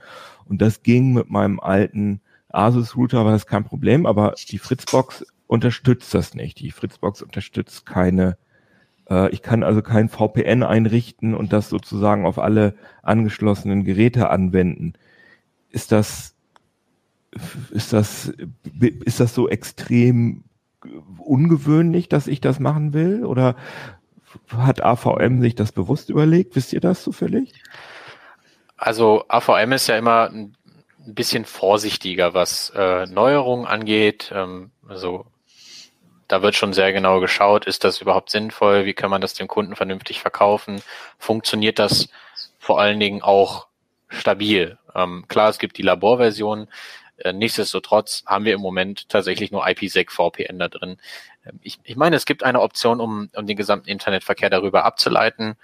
Und das ging mit meinem alten Asus-Router, war das kein Problem, aber die Fritzbox unterstützt das nicht. Die Fritzbox unterstützt keine, äh, ich kann also kein VPN einrichten und das sozusagen auf alle angeschlossenen Geräte anwenden. Ist das, ist das, ist das so extrem ungewöhnlich, dass ich das machen will? Oder hat AVM sich das bewusst überlegt? Wisst ihr das zufällig? Also AVM ist ja immer ein bisschen vorsichtiger, was äh, Neuerungen angeht. Ähm, also da wird schon sehr genau geschaut, ist das überhaupt sinnvoll? Wie kann man das dem Kunden vernünftig verkaufen? Funktioniert das vor allen Dingen auch stabil? Ähm, klar, es gibt die Laborversion. Äh, nichtsdestotrotz haben wir im Moment tatsächlich nur IPsec VPN da drin. Ähm, ich, ich meine, es gibt eine Option, um, um den gesamten Internetverkehr darüber abzuleiten,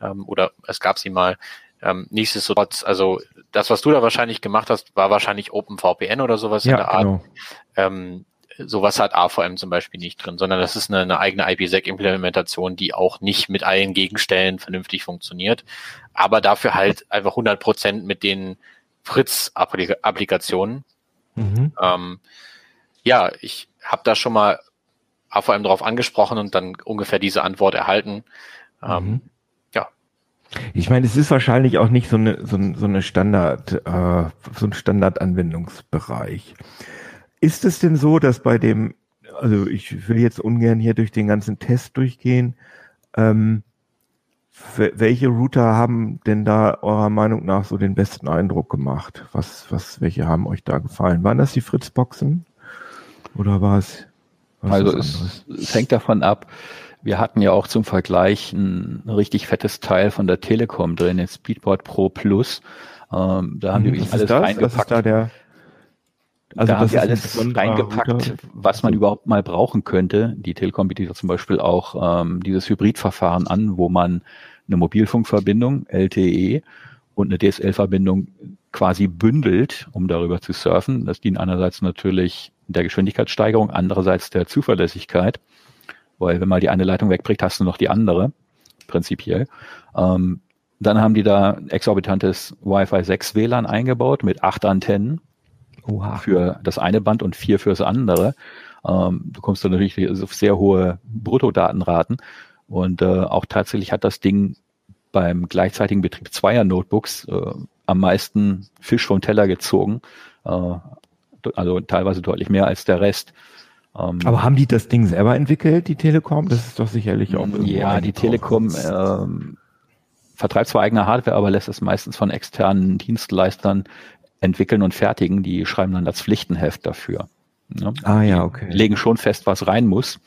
ähm, oder es gab sie mal. Ähm, nichtsdestotrotz, also das, was du da wahrscheinlich gemacht hast, war wahrscheinlich OpenVPN oder sowas ja, in der Art. Genau. Ähm, sowas hat AVM zum Beispiel nicht drin, sondern das ist eine, eine eigene IPsec-Implementation, die auch nicht mit allen Gegenstellen vernünftig funktioniert, aber dafür halt einfach 100 Prozent mit den Fritz-Applikationen. Mhm. Ähm, ja, ich habe da schon mal AVM darauf angesprochen und dann ungefähr diese Antwort erhalten. Ähm, mhm. ja. Ich meine, es ist wahrscheinlich auch nicht so eine, so, so eine Standard, äh, so ein Standardanwendungsbereich. Ist es denn so, dass bei dem, also ich will jetzt ungern hier durch den ganzen Test durchgehen, ähm, welche Router haben denn da eurer Meinung nach so den besten Eindruck gemacht? Was, was, welche haben euch da gefallen? Waren das die Fritzboxen? Oder war es was also es, es hängt davon ab. Wir hatten ja auch zum Vergleich ein richtig fettes Teil von der Telekom drin, den Speedboard Pro Plus. Ähm, da haben Mhm, die wirklich alles ist das? Was reingepackt. ist da der, Also da haben das sie ist ein alles reingepackt, was man überhaupt mal brauchen könnte. Die Telekom bietet ja zum Beispiel auch ähm, dieses Hybridverfahren an, wo man eine Mobilfunkverbindung, LTE, und eine DSL-Verbindung quasi bündelt, um darüber zu surfen. Das dient einerseits natürlich der Geschwindigkeitssteigerung, andererseits der Zuverlässigkeit, weil wenn mal die eine Leitung wegbricht, hast du noch die andere, prinzipiell. Ähm, dann haben die da ein exorbitantes Wi-Fi 6 WLAN eingebaut mit acht Antennen Oha. für das eine Band und vier fürs andere. Ähm, du kommst dann natürlich auf sehr hohe Bruttodatenraten. Und äh, auch tatsächlich hat das Ding beim gleichzeitigen Betrieb zweier Notebooks äh, am meisten Fisch vom Teller gezogen. Äh, also teilweise deutlich mehr als der Rest. Ähm, Aber haben die das Ding selber entwickelt, die Telekom? Das ist doch sicherlich auch ja, die. Telekom ähm, vertreibt zwar eigene Hardware, aber lässt es meistens von externen Dienstleistern entwickeln und fertigen. Die schreiben dann das Pflichtenheft dafür. Ne? Ah ja, okay. legen schon fest, was rein muss.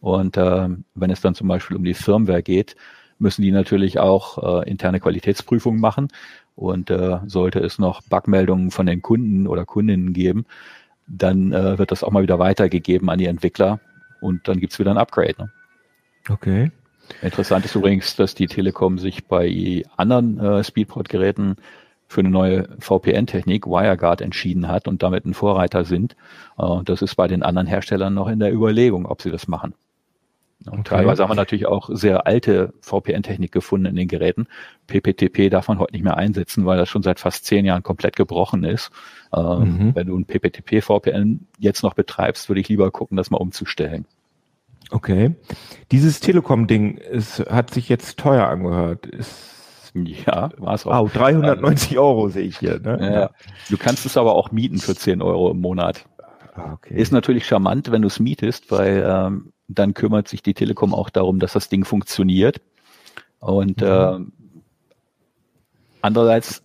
Und äh, wenn es dann zum Beispiel um die Firmware geht, müssen die natürlich auch äh, interne Qualitätsprüfungen machen. Und äh, sollte es noch Bugmeldungen von den Kunden oder Kundinnen geben, dann äh, wird das auch mal wieder weitergegeben an die Entwickler und dann gibt's wieder ein Upgrade. Ne? Okay. Interessant ist übrigens, dass die Telekom sich bei anderen äh, Speedport-Geräten für eine neue VPN-Technik, WireGuard, entschieden hat und damit ein Vorreiter sind. Äh, das ist bei den anderen Herstellern noch in der Überlegung, ob sie das machen. Und Okay. teilweise haben wir natürlich auch sehr alte VPN-Technik gefunden in den Geräten. PPTP darf man heute nicht mehr einsetzen, weil das schon seit fast zehn Jahren komplett gebrochen ist. Ähm, Mhm. Wenn du ein PPTP-VPN jetzt noch betreibst, würde ich lieber gucken, das mal umzustellen. Okay. Dieses Telekom-Ding hat sich jetzt teuer angehört. Ist, Ja, war es auch. wow, 390 Euro sehe ich hier. Ne? Ja. Du kannst es aber auch mieten für 10 Euro im Monat. Ah, okay. Ist natürlich charmant, wenn du es mietest, weil ähm, dann kümmert sich die Telekom auch darum, dass das Ding funktioniert. Und Mhm. ähm, andererseits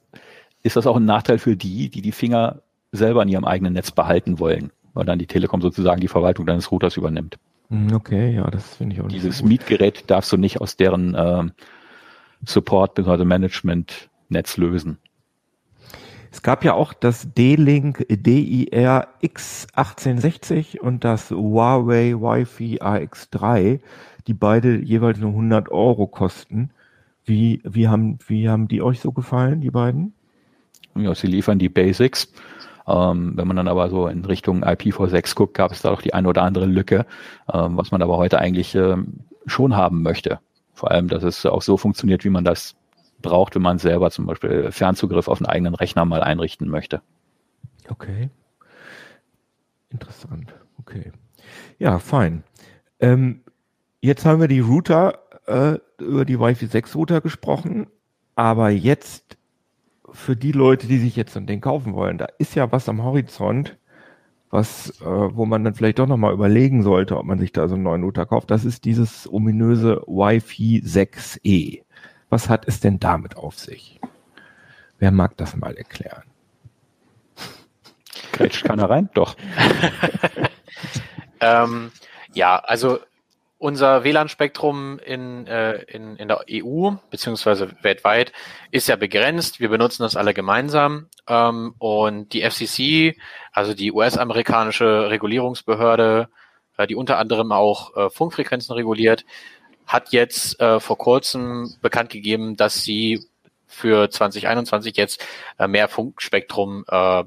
ist das auch ein Nachteil für die, die die Finger selber in ihrem eigenen Netz behalten wollen, weil dann die Telekom sozusagen die Verwaltung deines Routers übernimmt. Hm, Okay, ja, das finde ich auch nicht Dieses. Mietgerät darfst du nicht aus deren ähm, Support bzw. Management-Netz lösen. Es gab ja auch das D-Link DIR X1860 und das Huawei Wi-Fi AX3, die beide jeweils nur 100 Euro kosten. Wie, wie, haben, wie haben die euch so gefallen, die beiden? Ja, sie liefern die Basics. Ähm, wenn man dann aber so in Richtung IPv6 guckt, gab es da doch die eine oder andere Lücke, ähm, was man aber heute eigentlich ähm, schon haben möchte. Vor allem, dass es auch so funktioniert, wie man das braucht, wenn man selber zum Beispiel Fernzugriff auf einen eigenen Rechner mal einrichten möchte. Okay. Interessant. Okay. Ja, fein. Ähm, jetzt haben wir die Router, äh, über die Wi-Fi 6 Router gesprochen, aber jetzt für die Leute, die sich jetzt so ein kaufen wollen, da ist ja was am Horizont, was, äh, wo man dann vielleicht doch nochmal überlegen sollte, ob man sich da so einen neuen Router kauft. Das ist dieses ominöse Wi-Fi 6E. Was hat es denn damit auf sich? Wer mag das mal erklären? Grätscht keiner rein? Doch. Ähm, ja, also unser WLAN-Spektrum in, äh, in, in der EU beziehungsweise weltweit ist ja begrenzt. Wir benutzen das alle gemeinsam. Ähm, und die FCC, also die US-amerikanische Regulierungsbehörde, äh, die unter anderem auch äh, Funkfrequenzen reguliert, hat jetzt äh, vor kurzem bekannt gegeben, dass sie für 2021 jetzt äh, mehr Funkspektrum äh,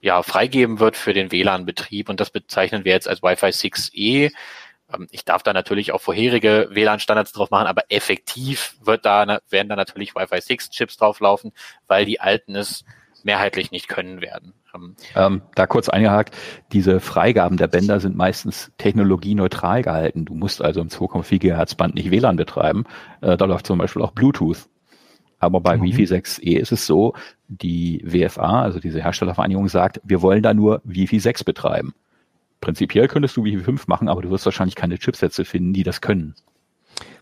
ja, freigeben wird für den WLAN-Betrieb und das bezeichnen wir jetzt als Wi-Fi 6E. Ähm, Ich darf da natürlich auch vorherige WLAN-Standards drauf machen, aber effektiv wird da, werden da natürlich Wi-Fi 6 Chips drauflaufen, weil die alten es mehrheitlich nicht können werden. Ähm, Ähm, da kurz eingehakt, diese Freigaben der Bänder sind meistens technologieneutral gehalten. Du musst also im 2,4 GHz Band nicht WLAN betreiben. Äh, da läuft zum Beispiel auch Bluetooth. Aber bei Mhm. Wi-Fi 6E ist es so, die WFA, also diese Herstellervereinigung, sagt, wir wollen da nur Wi-Fi 6 betreiben. Prinzipiell könntest du Wi-Fi 5 machen, aber du wirst wahrscheinlich keine Chipsätze finden, die das können.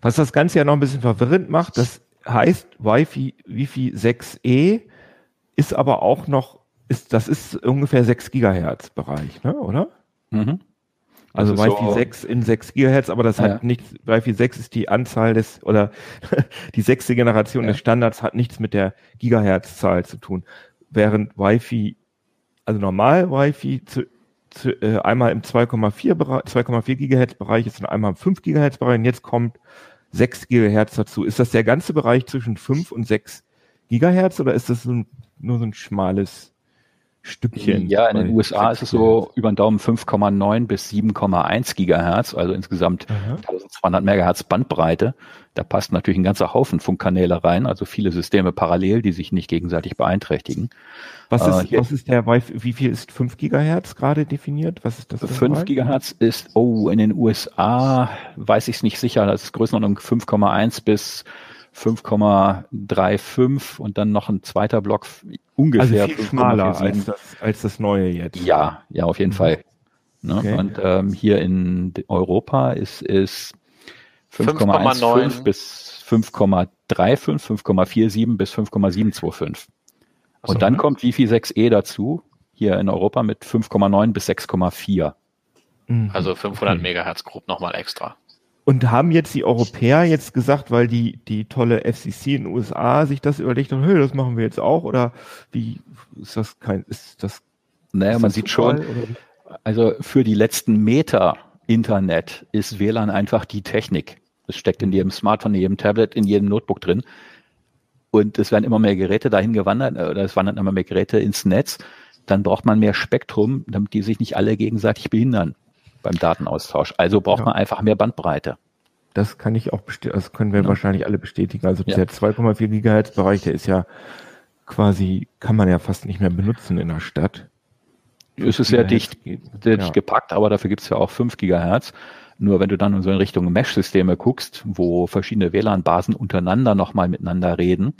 Was das Ganze ja noch ein bisschen verwirrend macht, das heißt Wi-Fi, Wi-Fi 6E ist aber auch noch, ist, das ist ungefähr 6 Gigahertz Bereich, ne, oder? Mhm. Also Wi-Fi so- 6 in 6 Gigahertz, aber das Ja. hat nichts, Wi-Fi 6 ist die Anzahl des, oder die sechste Generation Ja. des Standards hat nichts mit der Gigahertz-Zahl zu tun. Während Wi-Fi, also normal Wi-Fi äh, einmal im 2,4 Bereich, 2,4 Gigahertz Bereich ist und einmal im 5 Gigahertz Bereich und jetzt kommt 6 Gigahertz dazu. Ist das der ganze Bereich zwischen 5 und 6 Gigahertz oder ist das so ein, nur so ein schmales Stückchen? Ja, in den USA 6 ist es so über den Daumen 5,9 bis 7,1 Gigahertz, also insgesamt Aha. 1200 Megahertz Bandbreite. Da passt natürlich ein ganzer Haufen Funkkanäle rein, also viele Systeme parallel, die sich nicht gegenseitig beeinträchtigen. Was Äh, ist, hier- was ist der Wi-Fi, wie viel ist 5 Gigahertz gerade definiert? Was ist das? für ein 5 Bereich? Gigahertz ist, oh, in den USA weiß ich es nicht sicher, das ist Größenordnung 5,1 bis 5,35 und dann noch ein zweiter Block f- Also ungefähr viel schmaler 5,47. als das, als das neue jetzt. Ja, ja, auf jeden Mhm. Fall. Ne? Okay. Und ähm, hier in Europa ist es 5,15 5,9 bis 5,35, 5,47 bis 5,725. Achso, Und dann mhm. kommt Wi-Fi 6E dazu, hier in Europa mit 5,9 bis 6,4. Mhm. Also 500 Okay. Megahertz grob nochmal extra. Und haben jetzt die Europäer jetzt gesagt, weil die, die tolle FCC in den USA sich das überlegt hat, hey, das machen wir jetzt auch? Oder wie ist das kein, ist das? Naja, ist man das sieht schon, oder also für die letzten Meter Internet ist WLAN einfach die Technik. Es steckt in jedem Smartphone, in jedem Tablet, in jedem Notebook drin. Und es werden immer mehr Geräte dahin gewandert, äh, oder es wandern immer mehr Geräte ins Netz. Dann braucht man mehr Spektrum, damit die sich nicht alle gegenseitig behindern beim Datenaustausch. Also braucht Ja. man einfach mehr Bandbreite. Das kann ich auch bestätigen, das können wir Ja. wahrscheinlich alle bestätigen. Also der 2,4 Gigahertz Bereich, der ist ja quasi, kann man ja fast nicht mehr benutzen in der Stadt. Es ist sehr dicht, sehr dicht gepackt, aber dafür gibt's ja auch 5 Gigahertz. Nur wenn du dann so in Richtung Mesh-Systeme guckst, wo verschiedene WLAN-Basen untereinander nochmal miteinander reden,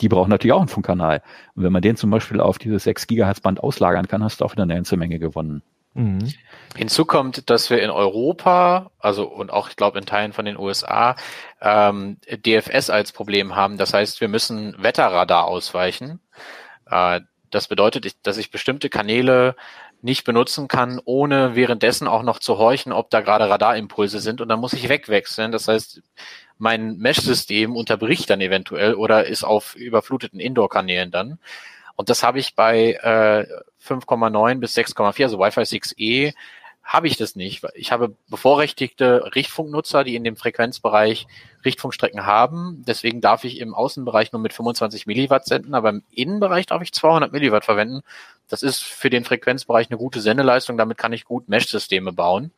die brauchen natürlich auch einen Funkkanal. Und wenn man den zum Beispiel auf dieses 6 Gigahertz Band auslagern kann, hast du auch wieder eine ganze Menge gewonnen. Mhm. Hinzu kommt, dass wir in Europa, also und auch ich glaube in Teilen von den USA, ähm, DFS als Problem haben. Das heißt, wir müssen Wetterradar ausweichen. Äh, das bedeutet, dass ich bestimmte Kanäle nicht benutzen kann, ohne währenddessen auch noch zu horchen, ob da gerade Radarimpulse sind. Und dann muss ich wegwechseln. Das heißt, mein Mesh-System unterbricht dann eventuell oder ist auf überfluteten Indoor-Kanälen dann. Und das habe ich bei äh, 5,9 bis 6,4, also Wi-Fi 6E, habe ich das nicht. Ich habe bevorrechtigte Richtfunknutzer, die in dem Frequenzbereich Richtfunkstrecken haben. Deswegen darf ich im Außenbereich nur mit 25 Milliwatt senden, aber im Innenbereich darf ich 200 Milliwatt verwenden. Das ist für den Frequenzbereich eine gute Sendeleistung. Damit kann ich gut Mesh-Systeme bauen.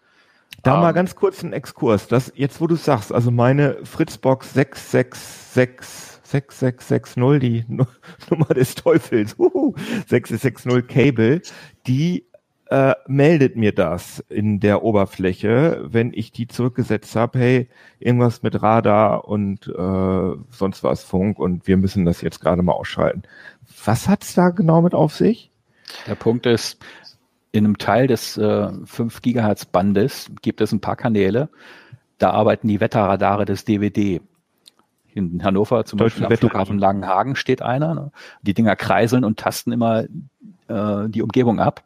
Da mal Ähm, ganz kurz ein Exkurs. Das, jetzt wo du sagst, also meine Fritzbox 666 6660, die Nu- Nummer des Teufels, uhu, 6660 Cable, die äh, meldet mir das in der Oberfläche, wenn ich die zurückgesetzt habe, hey, irgendwas mit Radar und äh, sonst was Funk und wir müssen das jetzt gerade mal ausschalten. Was hat's da genau mit auf sich? Der Punkt ist, in einem Teil des äh, 5 Gigahertz Bandes gibt es ein paar Kanäle, da arbeiten die Wetterradare des DWD. In Hannover zum Deutschen Beispiel am Flughafen Langenhagen steht einer. Ne? Die Dinger kreiseln und tasten immer äh, die Umgebung ab.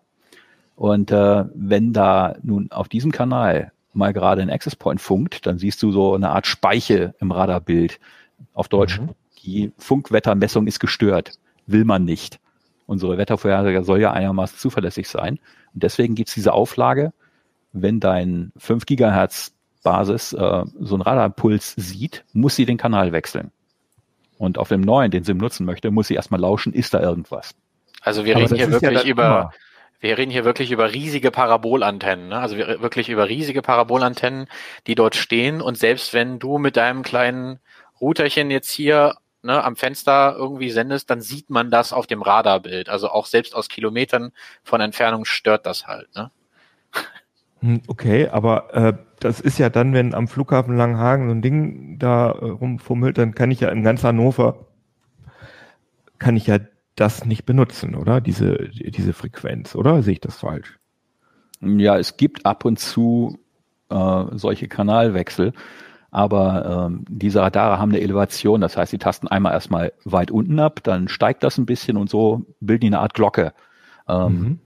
Und äh, wenn da nun auf diesem Kanal mal gerade ein Access Point funkt, dann siehst du so eine Art Speiche im Radarbild. Auf Deutsch, Mhm. die Funkwettermessung ist gestört. Will man nicht. Unsere Wettervorhersage soll ja einigermaßen zuverlässig sein. Und deswegen gibt's diese Auflage, wenn dein 5 Gigahertz Basis äh, so einen Radarpuls sieht, muss sie den Kanal wechseln. Und auf dem neuen, den sie nutzen möchte, muss sie erstmal lauschen, ist da irgendwas. Also wir Aber reden hier ja wirklich dann über, immer. wir reden hier wirklich über riesige Parabolantennen, ne? also wir, wirklich über riesige Parabolantennen, die dort stehen und selbst wenn du mit deinem kleinen Routerchen jetzt hier ne, am Fenster irgendwie sendest, dann sieht man das auf dem Radarbild. Also auch selbst aus Kilometern von Entfernung stört das halt. Ne? Hm, Okay, aber äh, das ist ja dann, wenn am Flughafen Langenhagen so ein Ding da äh, rumfummelt, dann kann ich ja in ganz Hannover, kann ich ja das nicht benutzen, oder? Diese, diese Frequenz, oder? Sehe ich das falsch? Ja, es gibt ab und zu äh, solche Kanalwechsel, aber ähm, diese Radare haben eine Elevation, das heißt, die tasten einmal erstmal weit unten ab, dann steigt das ein bisschen und so bilden die eine Art Glocke. Ähm, Mhm.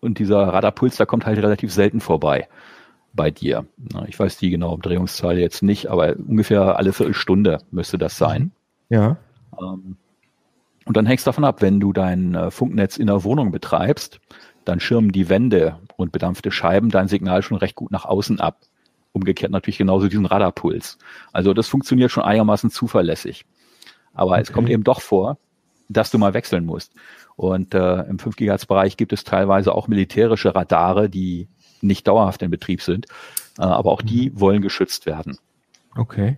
und dieser Radarpuls, der kommt halt relativ selten vorbei bei dir. Ich weiß die genaue Umdrehungszahl jetzt nicht, aber ungefähr alle Viertelstunde müsste das sein. Ja. Ähm, und dann hängt es davon ab, wenn du dein äh, Funknetz in der Wohnung betreibst, dann schirmen die Wände und bedampfte Scheiben dein Signal schon recht gut nach außen ab. Umgekehrt natürlich genauso diesen Radarpuls. Also das funktioniert schon einigermaßen zuverlässig. Aber okay. es kommt eben doch vor, dass du mal wechseln musst. Und äh, im 5 GHz Bereich gibt es teilweise auch militärische Radare, die nicht dauerhaft in Betrieb sind, äh, aber auch die mhm. wollen geschützt werden. Okay.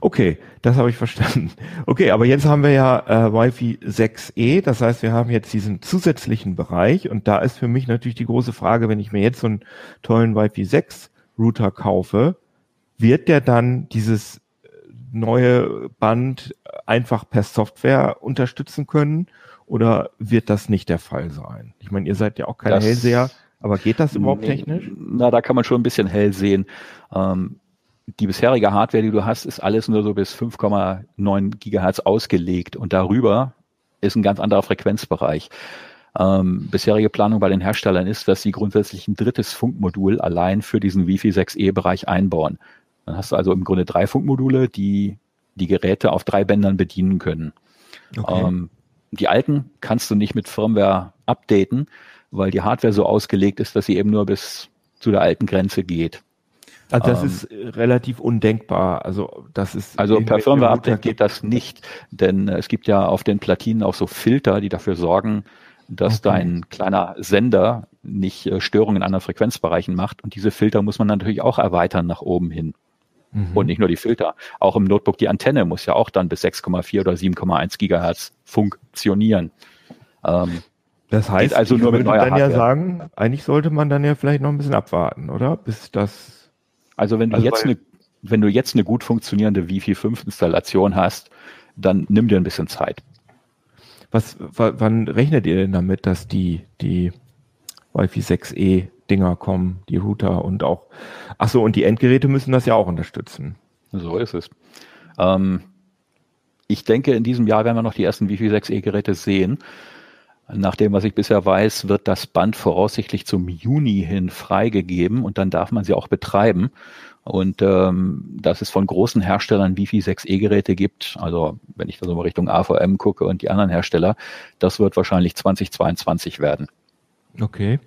Okay, das habe ich verstanden. Okay, aber jetzt haben wir ja äh, Wi-Fi 6E, das heißt, wir haben jetzt diesen zusätzlichen Bereich und da ist für mich natürlich die große Frage, wenn ich mir jetzt so einen tollen Wi-Fi 6 Router kaufe, wird der dann dieses äh, neue Band einfach per Software unterstützen können oder wird das nicht der Fall sein? Ich meine, ihr seid ja auch keine das, Hellseher, aber geht das überhaupt nee, technisch? Na, da kann man schon ein bisschen hell sehen. Ähm, die bisherige Hardware, die du hast, ist alles nur so bis 5,9 Gigahertz ausgelegt und darüber ist ein ganz anderer Frequenzbereich. Ähm, bisherige Planung bei den Herstellern ist, dass sie grundsätzlich ein drittes Funkmodul allein für diesen Wi-Fi 6E-Bereich einbauen. Dann hast du also im Grunde drei Funkmodule, die die Geräte auf drei Bändern bedienen können. Okay. Ähm, die alten kannst du nicht mit Firmware updaten, weil die Hardware so ausgelegt ist, dass sie eben nur bis zu der alten Grenze geht. Also das ähm, ist äh, relativ undenkbar. Also das ist also per Firmware-Update geht das nicht, denn äh, es gibt ja auf den Platinen auch so Filter, die dafür sorgen, dass okay. dein kleiner Sender nicht äh, Störungen in anderen Frequenzbereichen macht. Und diese Filter muss man natürlich auch erweitern nach oben hin. Mhm. Und nicht nur die Filter. Auch im Notebook die Antenne muss ja auch dann bis 6,4 oder 7,1 Gigahertz funktionieren. Ähm, das heißt, also nur mit neuer dann Hardware. ja sagen, eigentlich sollte man dann ja vielleicht noch ein bisschen abwarten, oder? Bis das also wenn du also jetzt eine, wenn du jetzt eine gut funktionierende Wi-Fi 5 Installation hast, dann nimm dir ein bisschen Zeit. Was, wann rechnet ihr denn damit, dass die, die Wi-Fi 6E Dinger kommen, die Router und auch, ach so, und die Endgeräte müssen das ja auch unterstützen. So ist es. Ähm, ich denke, in diesem Jahr werden wir noch die ersten Wi-Fi 6E Geräte sehen. Nach dem, was ich bisher weiß, wird das Band voraussichtlich zum Juni hin freigegeben und dann darf man sie auch betreiben. Und ähm, dass es von großen Herstellern Wi-Fi 6E-Geräte gibt, also wenn ich da so mal Richtung AVM gucke und die anderen Hersteller, das wird wahrscheinlich 2022 werden. Okay.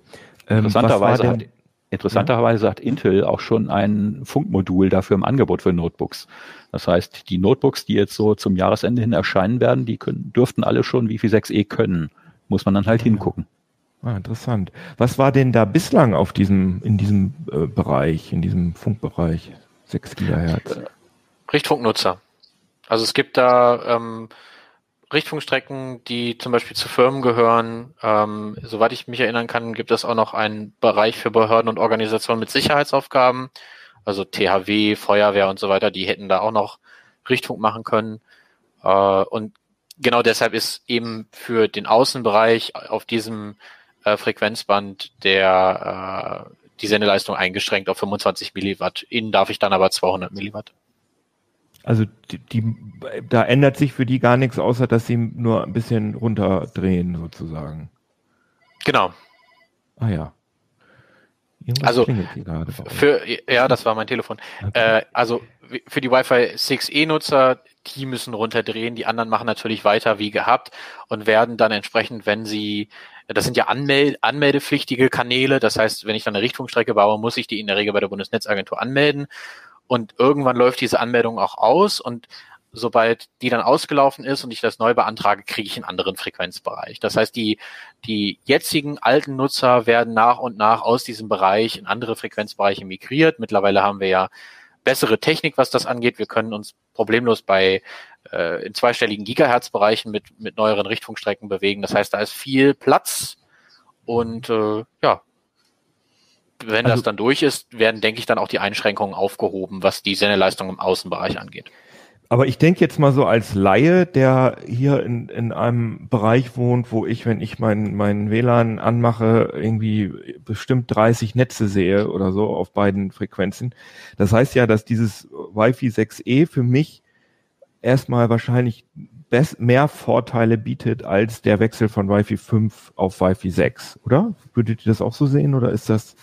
Ähm, interessanterweise, hat, interessanterweise ja. hat Intel auch schon ein Funkmodul dafür im Angebot für Notebooks. Das heißt, die Notebooks, die jetzt so zum Jahresende hin erscheinen werden, die können, dürften alle schon Wi-Fi 6E können muss man dann halt hingucken. Ah, interessant. Was war denn da bislang auf diesem, in diesem äh, Bereich, in diesem Funkbereich? 6 Gigahertz. Äh, Richtfunknutzer. Also es gibt da ähm, Richtfunkstrecken, die zum Beispiel zu Firmen gehören. Ähm, soweit ich mich erinnern kann, gibt es auch noch einen Bereich für Behörden und Organisationen mit Sicherheitsaufgaben. Also THW, Feuerwehr und so weiter, die hätten da auch noch Richtfunk machen können. Äh, und genau deshalb ist eben für den Außenbereich auf diesem äh, Frequenzband der äh, die Sendeleistung eingeschränkt auf 25 Milliwatt. Innen darf ich dann aber 200 Milliwatt. Also die, die, da ändert sich für die gar nichts, außer dass sie nur ein bisschen runterdrehen sozusagen. Genau. Ah ja. Irgendwas also für ja, das war mein Telefon. Okay. Äh, also für die Wi-Fi 6E Nutzer die müssen runterdrehen, die anderen machen natürlich weiter wie gehabt und werden dann entsprechend, wenn sie, das sind ja anmeld, anmeldepflichtige Kanäle, das heißt, wenn ich dann eine Richtfunkstrecke baue, muss ich die in der Regel bei der Bundesnetzagentur anmelden und irgendwann läuft diese Anmeldung auch aus und sobald die dann ausgelaufen ist und ich das neu beantrage, kriege ich einen anderen Frequenzbereich. Das heißt, die, die jetzigen alten Nutzer werden nach und nach aus diesem Bereich in andere Frequenzbereiche migriert. Mittlerweile haben wir ja bessere Technik, was das angeht. Wir können uns problemlos bei äh, in zweistelligen Gigahertz-Bereichen mit, mit neueren Richtfunkstrecken bewegen. Das heißt, da ist viel Platz und äh, ja, wenn also, das dann durch ist, werden, denke ich, dann auch die Einschränkungen aufgehoben, was die Sendeleistung im Außenbereich angeht. Aber ich denke jetzt mal so als Laie, der hier in, in einem Bereich wohnt, wo ich, wenn ich meinen mein WLAN anmache, irgendwie bestimmt 30 Netze sehe oder so auf beiden Frequenzen. Das heißt ja, dass dieses Wi-Fi 6E für mich erstmal wahrscheinlich mehr Vorteile bietet als der Wechsel von Wi-Fi 5 auf Wi-Fi 6, oder? Würdet ihr das auch so sehen oder ist das,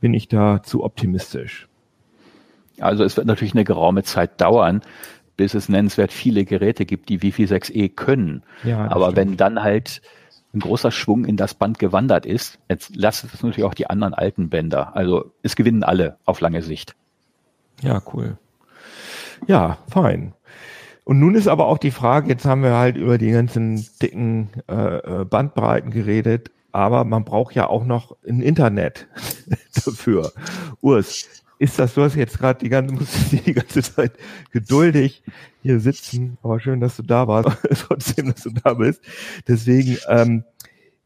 bin ich da zu optimistisch? Also es wird natürlich eine geraume Zeit dauern, bis es nennenswert viele Geräte gibt, die Wi-Fi 6E können. Ja, Aber stimmt. wenn dann halt ein großer Schwung in das Band gewandert ist, jetzt lasst es natürlich auch die anderen alten Bänder. Also es gewinnen alle auf lange Sicht. Ja, cool. Ja, fein. Und nun ist aber auch die Frage, jetzt haben wir halt über die ganzen dicken äh, äh Bandbreiten geredet, aber man braucht ja auch noch ein Internet dafür. Urs, ist das, du hast jetzt gerade die ganze, musst die ganze Zeit geduldig hier sitzen, aber schön, dass du da warst, trotzdem, dass du da bist. Deswegen, ähm,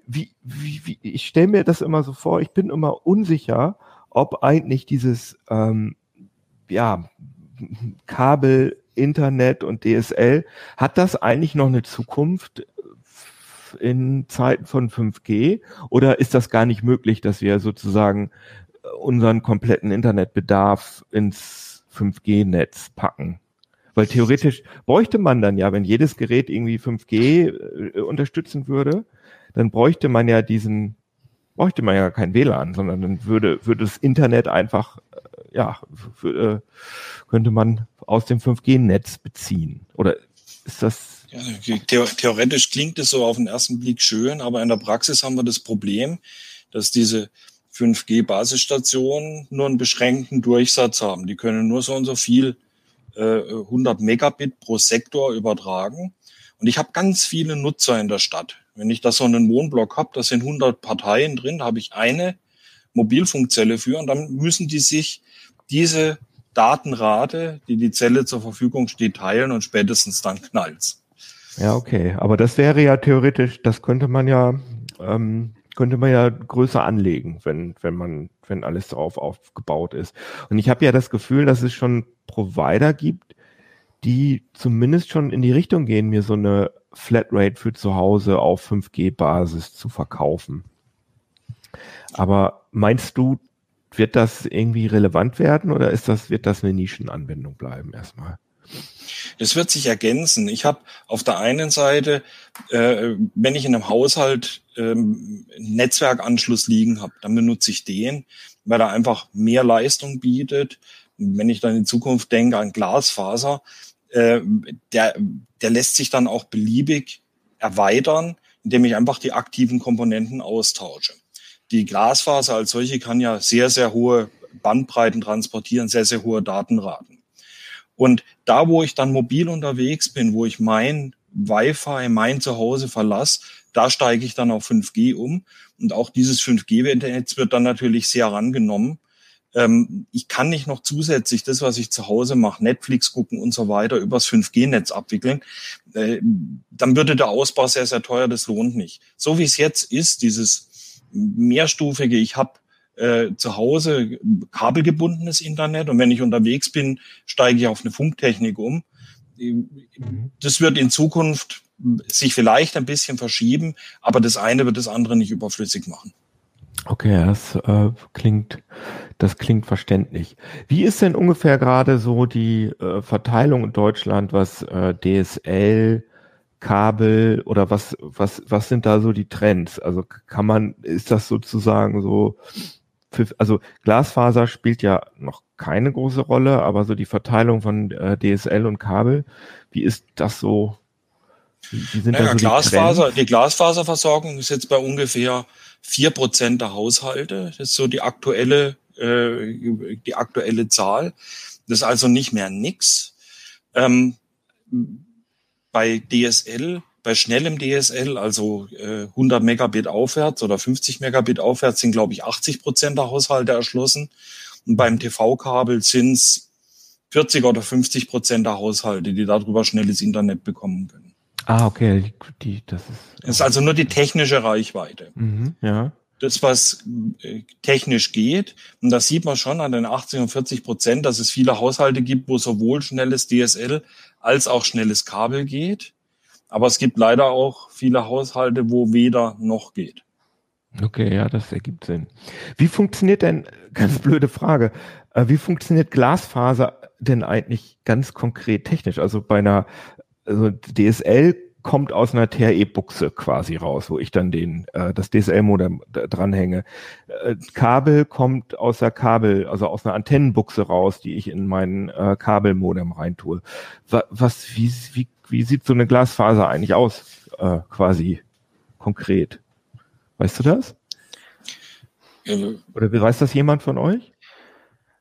wie, wie, wie, ich stelle mir das immer so vor, ich bin immer unsicher, ob eigentlich dieses, ähm, ja, Kabel, Internet und DSL, hat das eigentlich noch eine Zukunft in Zeiten von 5G oder ist das gar nicht möglich, dass wir sozusagen unseren kompletten Internetbedarf ins 5G-Netz packen. Weil theoretisch bräuchte man dann ja, wenn jedes Gerät irgendwie 5G äh, unterstützen würde, dann bräuchte man ja diesen, bräuchte man ja kein WLAN, sondern dann würde, würde das Internet einfach, äh, ja, für, äh, könnte man aus dem 5G-Netz beziehen. Oder ist das? Ja, theoretisch klingt es so auf den ersten Blick schön, aber in der Praxis haben wir das Problem, dass diese 5G-Basisstationen nur einen beschränkten Durchsatz haben. Die können nur so und so viel äh, 100 Megabit pro Sektor übertragen. Und ich habe ganz viele Nutzer in der Stadt. Wenn ich da so einen Wohnblock habe, da sind 100 Parteien drin, da habe ich eine Mobilfunkzelle für und dann müssen die sich diese Datenrate, die die Zelle zur Verfügung steht, teilen und spätestens dann knallt's. Ja, okay. Aber das wäre ja theoretisch, das könnte man ja ähm, könnte man ja größer anlegen, wenn, wenn man, wenn alles darauf aufgebaut ist. Und ich habe ja das Gefühl, dass es schon Provider gibt, die zumindest schon in die Richtung gehen, mir so eine Flatrate für zu Hause auf 5G-Basis zu verkaufen. Aber meinst du, wird das irgendwie relevant werden oder ist das, wird das eine Nischenanwendung bleiben erstmal? Es wird sich ergänzen. Ich habe auf der einen Seite, äh, wenn ich in einem Haushalt ähm, Netzwerkanschluss liegen habe, dann benutze ich den, weil er einfach mehr Leistung bietet. Wenn ich dann in Zukunft denke an Glasfaser, äh, der, der lässt sich dann auch beliebig erweitern, indem ich einfach die aktiven Komponenten austausche. Die Glasfaser als solche kann ja sehr, sehr hohe Bandbreiten transportieren, sehr, sehr hohe Datenraten. Und da, wo ich dann mobil unterwegs bin, wo ich mein Wi-Fi, mein Zuhause verlasse, da steige ich dann auf 5G um. Und auch dieses 5G-Netz wird dann natürlich sehr rangenommen. Ähm, ich kann nicht noch zusätzlich das, was ich zu Hause mache, Netflix gucken und so weiter, übers 5G-Netz abwickeln. Äh, dann würde der Ausbau sehr, sehr teuer. Das lohnt nicht. So wie es jetzt ist, dieses mehrstufige, ich habe äh, zu Hause kabelgebundenes Internet und wenn ich unterwegs bin, steige ich auf eine Funktechnik um. Das wird in Zukunft sich vielleicht ein bisschen verschieben, aber das eine wird das andere nicht überflüssig machen. Okay, das äh, klingt, das klingt verständlich. Wie ist denn ungefähr gerade so die äh, Verteilung in Deutschland, was äh, DSL, Kabel oder was, was, was sind da so die Trends? Also kann man, ist das sozusagen so also Glasfaser spielt ja noch keine große Rolle, aber so die Verteilung von äh, DSL und Kabel, wie ist das so? Wie sind naja, da so Glasfaser, die, die Glasfaserversorgung ist jetzt bei ungefähr vier Prozent der Haushalte. Das ist so die aktuelle, äh, die aktuelle Zahl. Das ist also nicht mehr nix. Ähm, bei DSL bei schnellem DSL, also äh, 100 Megabit aufwärts oder 50 Megabit aufwärts, sind, glaube ich, 80 Prozent der Haushalte erschlossen. Und beim TV-Kabel sind es 40 oder 50 Prozent der Haushalte, die darüber schnelles Internet bekommen können. Ah, okay. Die, das, ist, das ist also nur die technische Reichweite. Mhm, ja. Das, was äh, technisch geht, und das sieht man schon an den 80 und 40 Prozent, dass es viele Haushalte gibt, wo sowohl schnelles DSL als auch schnelles Kabel geht. Aber es gibt leider auch viele Haushalte, wo weder noch geht. Okay, ja, das ergibt Sinn. Wie funktioniert denn, ganz blöde Frage, äh, wie funktioniert Glasfaser denn eigentlich ganz konkret technisch? Also bei einer also DSL kommt aus einer TRE-Buchse quasi raus, wo ich dann den äh, das DSL-Modem dranhänge. Äh, Kabel kommt aus der Kabel, also aus einer Antennenbuchse raus, die ich in meinen äh, Kabelmodem reintue. Was, was wie, wie, wie sieht so eine Glasfaser eigentlich aus, äh, quasi konkret? Weißt du das? Oder weiß das jemand von euch?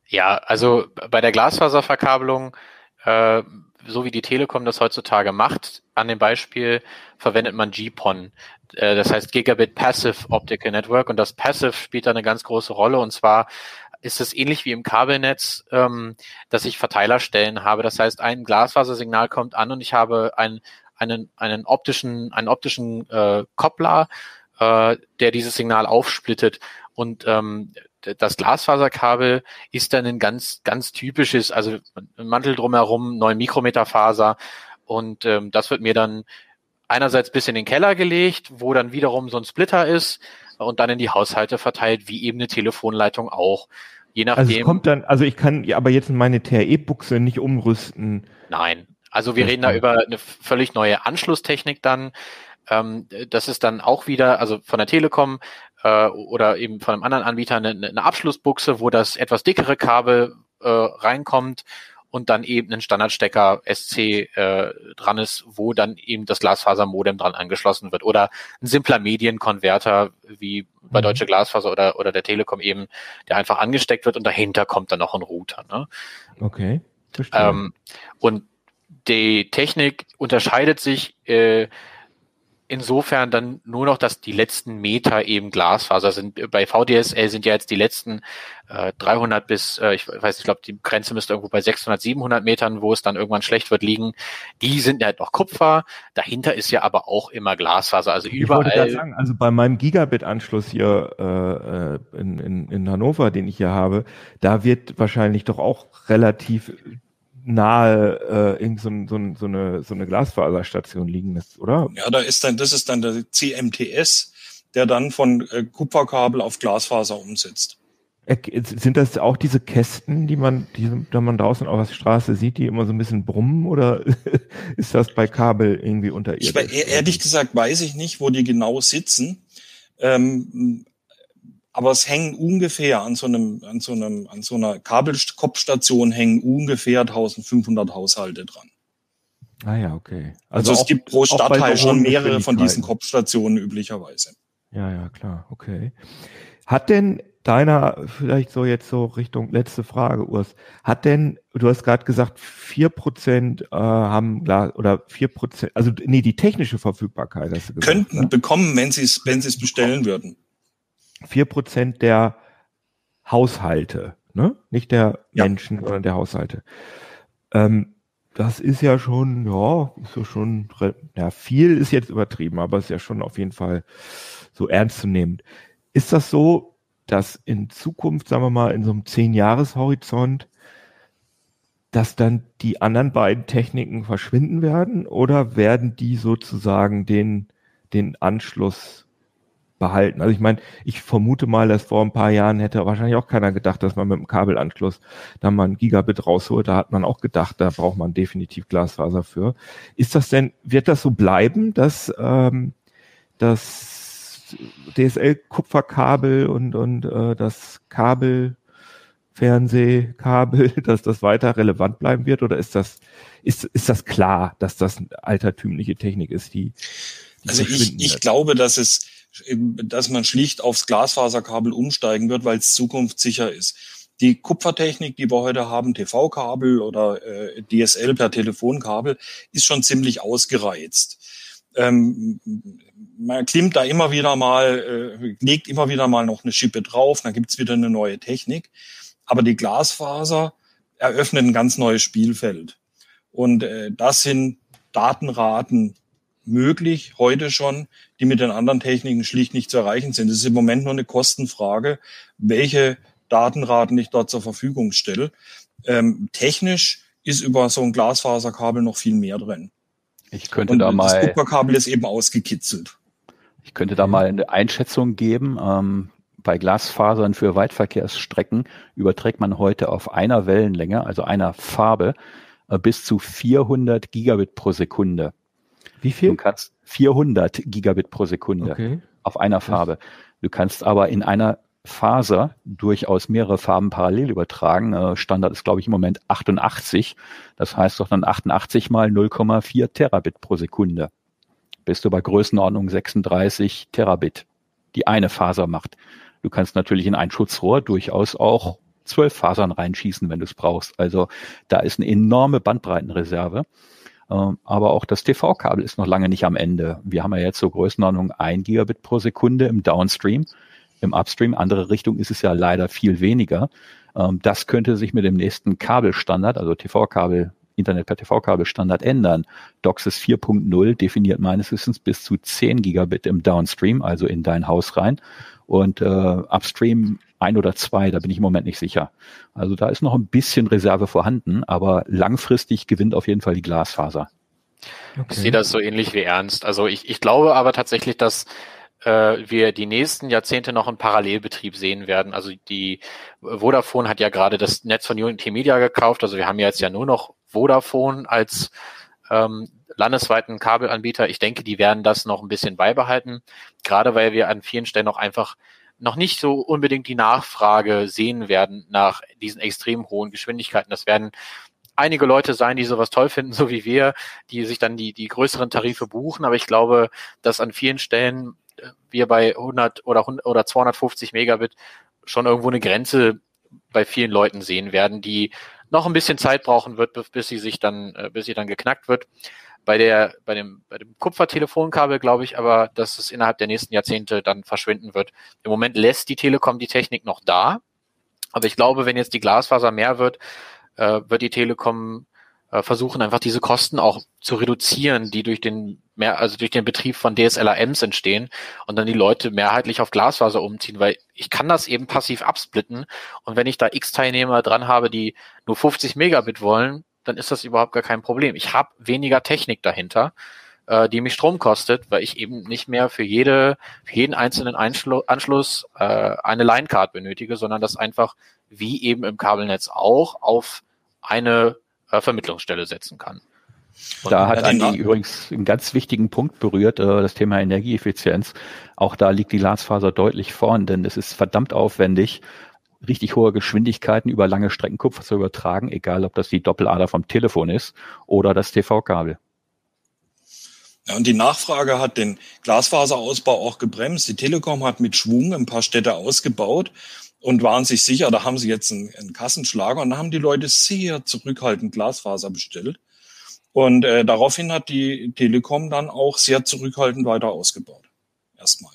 Ja, also bei der Glasfaserverkabelung äh, so wie die Telekom das heutzutage macht, an dem Beispiel verwendet man GPON. Äh, das heißt Gigabit Passive Optical Network und das Passive spielt da eine ganz große Rolle und zwar ist es ähnlich wie im Kabelnetz, ähm, dass ich Verteilerstellen habe. Das heißt, ein Glasfasersignal kommt an und ich habe einen, einen, einen optischen, einen optischen äh, Koppler, äh, der dieses Signal aufsplittet. Und ähm, das Glasfaserkabel ist dann ein ganz, ganz typisches, also ein Mantel drumherum, 9 Mikrometer Faser. Und ähm, das wird mir dann einerseits bis in den Keller gelegt, wo dann wiederum so ein Splitter ist und dann in die Haushalte verteilt, wie eben eine Telefonleitung auch. Je nachdem. Also es kommt dann, also ich kann aber jetzt meine TRE-Buchse nicht umrüsten. Nein. Also wir reden da über eine völlig neue Anschlusstechnik dann. Ähm, das ist dann auch wieder, also von der Telekom äh, oder eben von einem anderen Anbieter eine, eine Abschlussbuchse, wo das etwas dickere Kabel äh, reinkommt und dann eben ein Standardstecker SC äh, dran ist, wo dann eben das Glasfasermodem dran angeschlossen wird oder ein simpler Medienkonverter wie bei mhm. Deutsche Glasfaser oder oder der Telekom eben, der einfach angesteckt wird und dahinter kommt dann noch ein Router. Ne? Okay. Ähm, und die Technik unterscheidet sich äh, insofern dann nur noch, dass die letzten Meter eben Glasfaser sind. Bei VDSL sind ja jetzt die letzten äh, 300 bis, äh, ich weiß, ich glaube, die Grenze müsste irgendwo bei 600, 700 Metern, wo es dann irgendwann schlecht wird, liegen. Die sind halt noch Kupfer. Dahinter ist ja aber auch immer Glasfaser. Also ich überall. Sagen, also bei meinem Gigabit-Anschluss hier äh, äh, in, in, in Hannover, den ich hier habe, da wird wahrscheinlich doch auch relativ nahe äh, irgend so, so, so, eine, so eine Glasfaserstation liegen ist, oder? Ja, da ist dann, das ist dann der CMTS, der dann von äh, Kupferkabel auf Glasfaser umsetzt. Äh, sind das auch diese Kästen, die man, die, die man draußen auf der Straße sieht, die immer so ein bisschen brummen oder ist das bei Kabel irgendwie unter ihr? Ehrlich gesagt weiß ich nicht, wo die genau sitzen. Ähm, aber es hängen ungefähr an so einem, an so einem, an so einer Kabelkopfstation hängen ungefähr 1500 Haushalte dran. Ah ja, okay. Also, also es gibt pro Stadtteil schon mehrere von diesen Kopfstationen üblicherweise. Ja, ja, klar, okay. Hat denn deiner, vielleicht so jetzt so Richtung letzte Frage, Urs, hat denn, du hast gerade gesagt, vier Prozent äh, haben oder vier Prozent, also nee, die technische Verfügbarkeit hast du gesagt. Könnten ne? bekommen, wenn sie es wenn sie es bestellen würden vier Prozent der Haushalte, ne? nicht der ja. Menschen, sondern der Haushalte. Ähm, das ist ja schon, ja, ist ja schon, ja, viel ist jetzt übertrieben, aber ist ja schon auf jeden Fall so ernst zu nehmen. Ist das so, dass in Zukunft, sagen wir mal, in so einem Zehn-Jahres-Horizont, dass dann die anderen beiden Techniken verschwinden werden oder werden die sozusagen den, den Anschluss behalten. Also ich meine, ich vermute mal, dass vor ein paar Jahren hätte wahrscheinlich auch keiner gedacht, dass man mit dem Kabelanschluss da mal ein Gigabit rausholt. Da hat man auch gedacht, da braucht man definitiv Glasfaser für. Ist das denn, wird das so bleiben, dass ähm, das DSL-Kupferkabel und, und äh, das Kabel Fernsehkabel, dass das weiter relevant bleiben wird? Oder ist das, ist, ist das klar, dass das altertümliche Technik ist, die, die also ich, ich glaube, dass es dass man schlicht aufs Glasfaserkabel umsteigen wird, weil es zukunftssicher ist. Die Kupfertechnik, die wir heute haben, TV-Kabel oder äh, DSL per Telefonkabel, ist schon ziemlich ausgereizt. Ähm, man klimmt da immer wieder mal, äh, legt immer wieder mal noch eine Schippe drauf, dann gibt's wieder eine neue Technik. Aber die Glasfaser eröffnet ein ganz neues Spielfeld. Und äh, das sind Datenraten, möglich, heute schon, die mit den anderen Techniken schlicht nicht zu erreichen sind. Es ist im Moment nur eine Kostenfrage, welche Datenraten ich dort zur Verfügung stelle. Ähm, technisch ist über so ein Glasfaserkabel noch viel mehr drin. Ich könnte Und da mal. Das Kupferkabel ist eben ausgekitzelt. Ich könnte da mal eine Einschätzung geben. Ähm, bei Glasfasern für Weitverkehrsstrecken überträgt man heute auf einer Wellenlänge, also einer Farbe, äh, bis zu 400 Gigabit pro Sekunde. Wie viel? Du kannst 400 Gigabit pro Sekunde Okay. auf einer Farbe. Du kannst aber in einer Faser durchaus mehrere Farben parallel übertragen. Äh, Standard ist, glaube ich, im Moment 88. Das heißt doch dann 88 mal 0,4 Terabit pro Sekunde. Bist du bei Größenordnung 36 Terabit, die eine Faser macht. Du kannst natürlich in ein Schutzrohr durchaus auch zwölf Fasern reinschießen, wenn du es brauchst. Also da ist eine enorme Bandbreitenreserve. Ähm, Aber auch das TV-Kabel ist noch lange nicht am Ende. Wir haben ja jetzt so Größenordnung 1 Gigabit pro Sekunde im Downstream. Im Upstream, andere Richtung ist es ja leider viel weniger. Ähm, Das könnte sich mit dem nächsten Kabelstandard, also TV-Kabel, Internet per TV-Kabel-Standard ändern. DOCSIS 4.0 definiert meines Wissens bis zu 10 Gigabit im Downstream, also in dein Haus rein. Und äh, Upstream ein oder zwei, da bin ich im Moment nicht sicher. Also da ist noch ein bisschen Reserve vorhanden, aber langfristig gewinnt auf jeden Fall die Glasfaser. Ich sehe das so ähnlich wie Ernst. Also ich, ich glaube aber tatsächlich, dass äh, wir die nächsten Jahrzehnte noch einen Parallelbetrieb sehen werden. Also die Vodafone hat ja gerade das Netz von Unity Media gekauft. Also wir haben ja jetzt ja nur noch Vodafone als ähm, landesweiten Kabelanbieter. Ich denke, die werden das noch ein bisschen beibehalten, gerade weil wir an vielen Stellen noch einfach noch nicht so unbedingt die Nachfrage sehen werden nach diesen extrem hohen Geschwindigkeiten. Das werden einige Leute sein, die sowas toll finden, so wie wir, die sich dann die, die größeren Tarife buchen. Aber ich glaube, dass an vielen Stellen äh, wir bei 100 oder 100 oder 250 Megabit schon irgendwo eine Grenze bei vielen Leuten sehen werden, die noch ein bisschen Zeit brauchen wird, bis- sie sich dann, äh, bis sie dann geknackt wird. Bei der, bei dem, bei dem Kupfertelefonkabel glaube ich aber, dass es innerhalb der nächsten Jahrzehnte dann verschwinden wird. Im Moment lässt die Telekom die Technik noch da. Aber ich glaube, wenn jetzt die Glasfaser mehr wird, äh, wird die Telekom äh, versuchen, einfach diese Kosten auch zu reduzieren, die durch den mehr, also durch den Betrieb von DSLRMs entstehen und dann die Leute mehrheitlich auf Glasfaser umziehen, weil ich kann das eben passiv absplitten und wenn ich da X Teilnehmer dran habe, die nur 50 Megabit wollen, dann ist das überhaupt gar kein Problem. Ich habe weniger Technik dahinter, äh, die mich Strom kostet, weil ich eben nicht mehr für jede, für jeden einzelnen Einschlu Anschluss äh, eine Line-Card benötige, sondern das einfach wie eben im Kabelnetz auch auf eine äh, Vermittlungsstelle setzen kann. Und Da hat Andi übrigens einen ganz wichtigen Punkt berührt, äh, das Thema Energieeffizienz. Auch da liegt die Glasfaser deutlich vorn, denn es ist verdammt aufwendig, richtig hohe Geschwindigkeiten über lange Strecken Kupfer zu übertragen, egal ob das die Doppelader vom Telefon ist oder das TV-Kabel. Ja, und die Nachfrage hat den Glasfaserausbau auch gebremst. Die Telekom hat mit Schwung ein paar Städte ausgebaut und waren sich sicher, da haben sie jetzt einen, einen Kassenschlager und da haben die Leute sehr zurückhaltend Glasfaser bestellt. Und äh, daraufhin hat die Telekom dann auch sehr zurückhaltend weiter ausgebaut. Erstmal.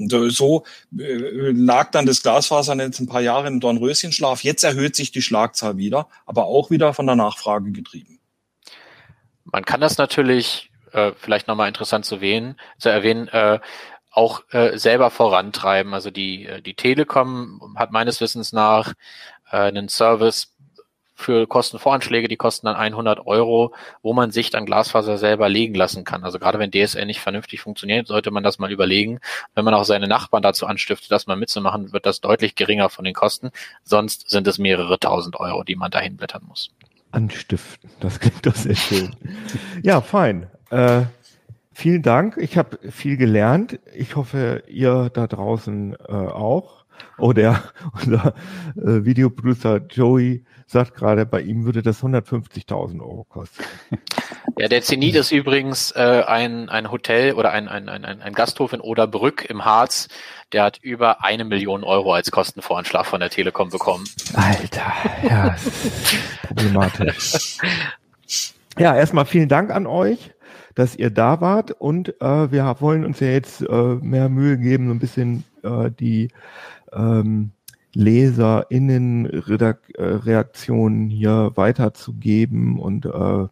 Und äh, so äh, lag dann das Glasfasernetz ein paar Jahre im Dornröschenschlaf. Jetzt erhöht sich die Schlagzahl wieder, aber auch wieder von der Nachfrage getrieben. Man kann das natürlich, äh, vielleicht nochmal interessant zu, erwähnen, zu erwähnen, äh, auch äh, selber vorantreiben. Also die, äh, die Telekom hat meines Wissens nach äh, einen Service für Kostenvoranschläge, die kosten dann 100 Euro, wo man sich dann Glasfaser selber legen lassen kann. Also gerade wenn DSL nicht vernünftig funktioniert, sollte man das mal überlegen. Wenn man auch seine Nachbarn dazu anstiftet, das mal mitzumachen, wird das deutlich geringer von den Kosten. Sonst sind es mehrere tausend Euro, die man dahin blättern muss. Anstiften. Das klingt doch sehr schön. ja, fein. Äh, vielen Dank. Ich habe viel gelernt. Ich hoffe, ihr da draußen äh, auch. Oh, der unser äh, Videoproducer Joey sagt gerade, bei ihm würde das 150.000 Euro kosten. Ja, der Zenit ist übrigens äh, ein, ein Hotel oder ein, ein, ein, ein Gasthof in Oderbrück im Harz. Der hat über eine Million Euro als Kostenvoranschlag von der Telekom bekommen. Alter, ja, problematisch. Ja, erstmal vielen Dank an euch, dass ihr da wart und äh, wir wollen uns ja jetzt äh, mehr Mühe geben, so ein bisschen äh, die ähm, LeserInnen-Reaktionen hier weiterzugeben und äh,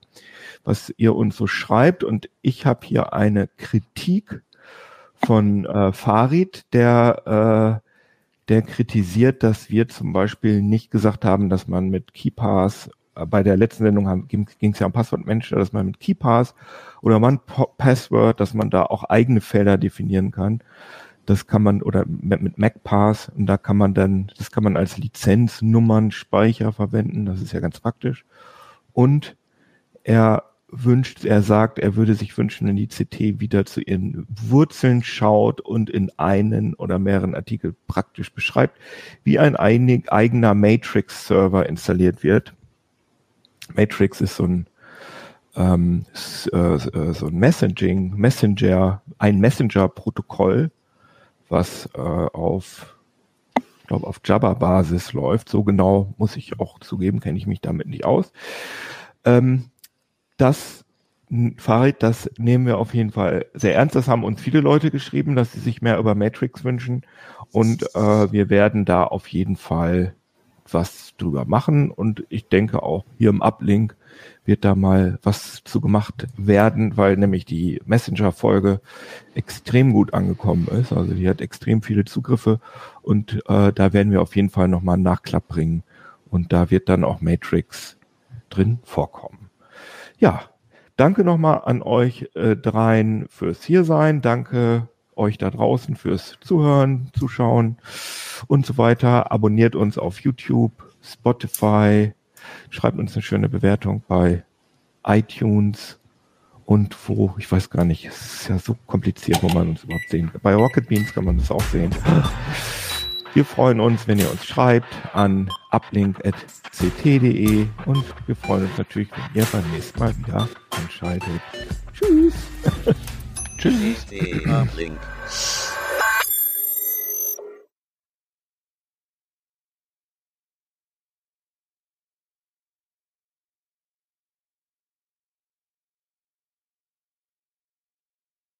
was ihr uns so schreibt. Und ich habe hier eine Kritik von äh, Farid, der, äh, der kritisiert, dass wir zum Beispiel nicht gesagt haben, dass man mit KeyPass, äh, bei der letzten Sendung ging es ja um Passwortmanager, dass man mit KeyPass oder One Password, dass man da auch eigene Felder definieren kann. Das kann man, oder mit, MacPass, und da kann man dann, das kann man als Lizenznummernspeicher verwenden, das ist ja ganz praktisch. Und er wünscht, er sagt, er würde sich wünschen, wenn die CT wieder zu ihren Wurzeln schaut und in einen oder mehreren Artikel praktisch beschreibt, wie ein eigener Matrix-Server installiert wird. Matrix ist so ein ähm, äh, äh, so ein Messaging, Messenger, ein Messenger-Protokoll, was äh, auf, ich glaube, auf Java-Basis läuft. So genau muss ich auch zugeben, kenne ich mich damit nicht aus. Ähm, das Farid, das nehmen wir auf jeden Fall sehr ernst. Das haben uns viele Leute geschrieben, dass sie sich mehr über Matrix wünschen. Und äh, wir werden da auf jeden Fall was drüber machen. Und ich denke auch hier im Uplink wird da mal was zu gemacht werden, weil nämlich die Messenger-Folge extrem gut angekommen ist. Also die hat extrem viele Zugriffe und äh, da werden wir auf jeden Fall nochmal einen Nachklapp bringen. Und da wird dann auch Matrix drin vorkommen. Ja, danke nochmal an euch äh, dreien fürs Hiersein. Danke euch da draußen fürs Zuhören, Zuschauen und so weiter. Abonniert uns auf YouTube, Spotify, schreibt uns eine schöne Bewertung bei iTunes und wo, ich weiß gar nicht, es ist ja so kompliziert, wo man uns überhaupt sehen kann. Bei Rocket Beans kann man das auch sehen. Wir freuen uns, wenn ihr uns schreibt an uplink.ct.de und wir freuen uns natürlich, wenn ihr beim nächsten Mal wieder einschaltet. Tschüss. Tschüss.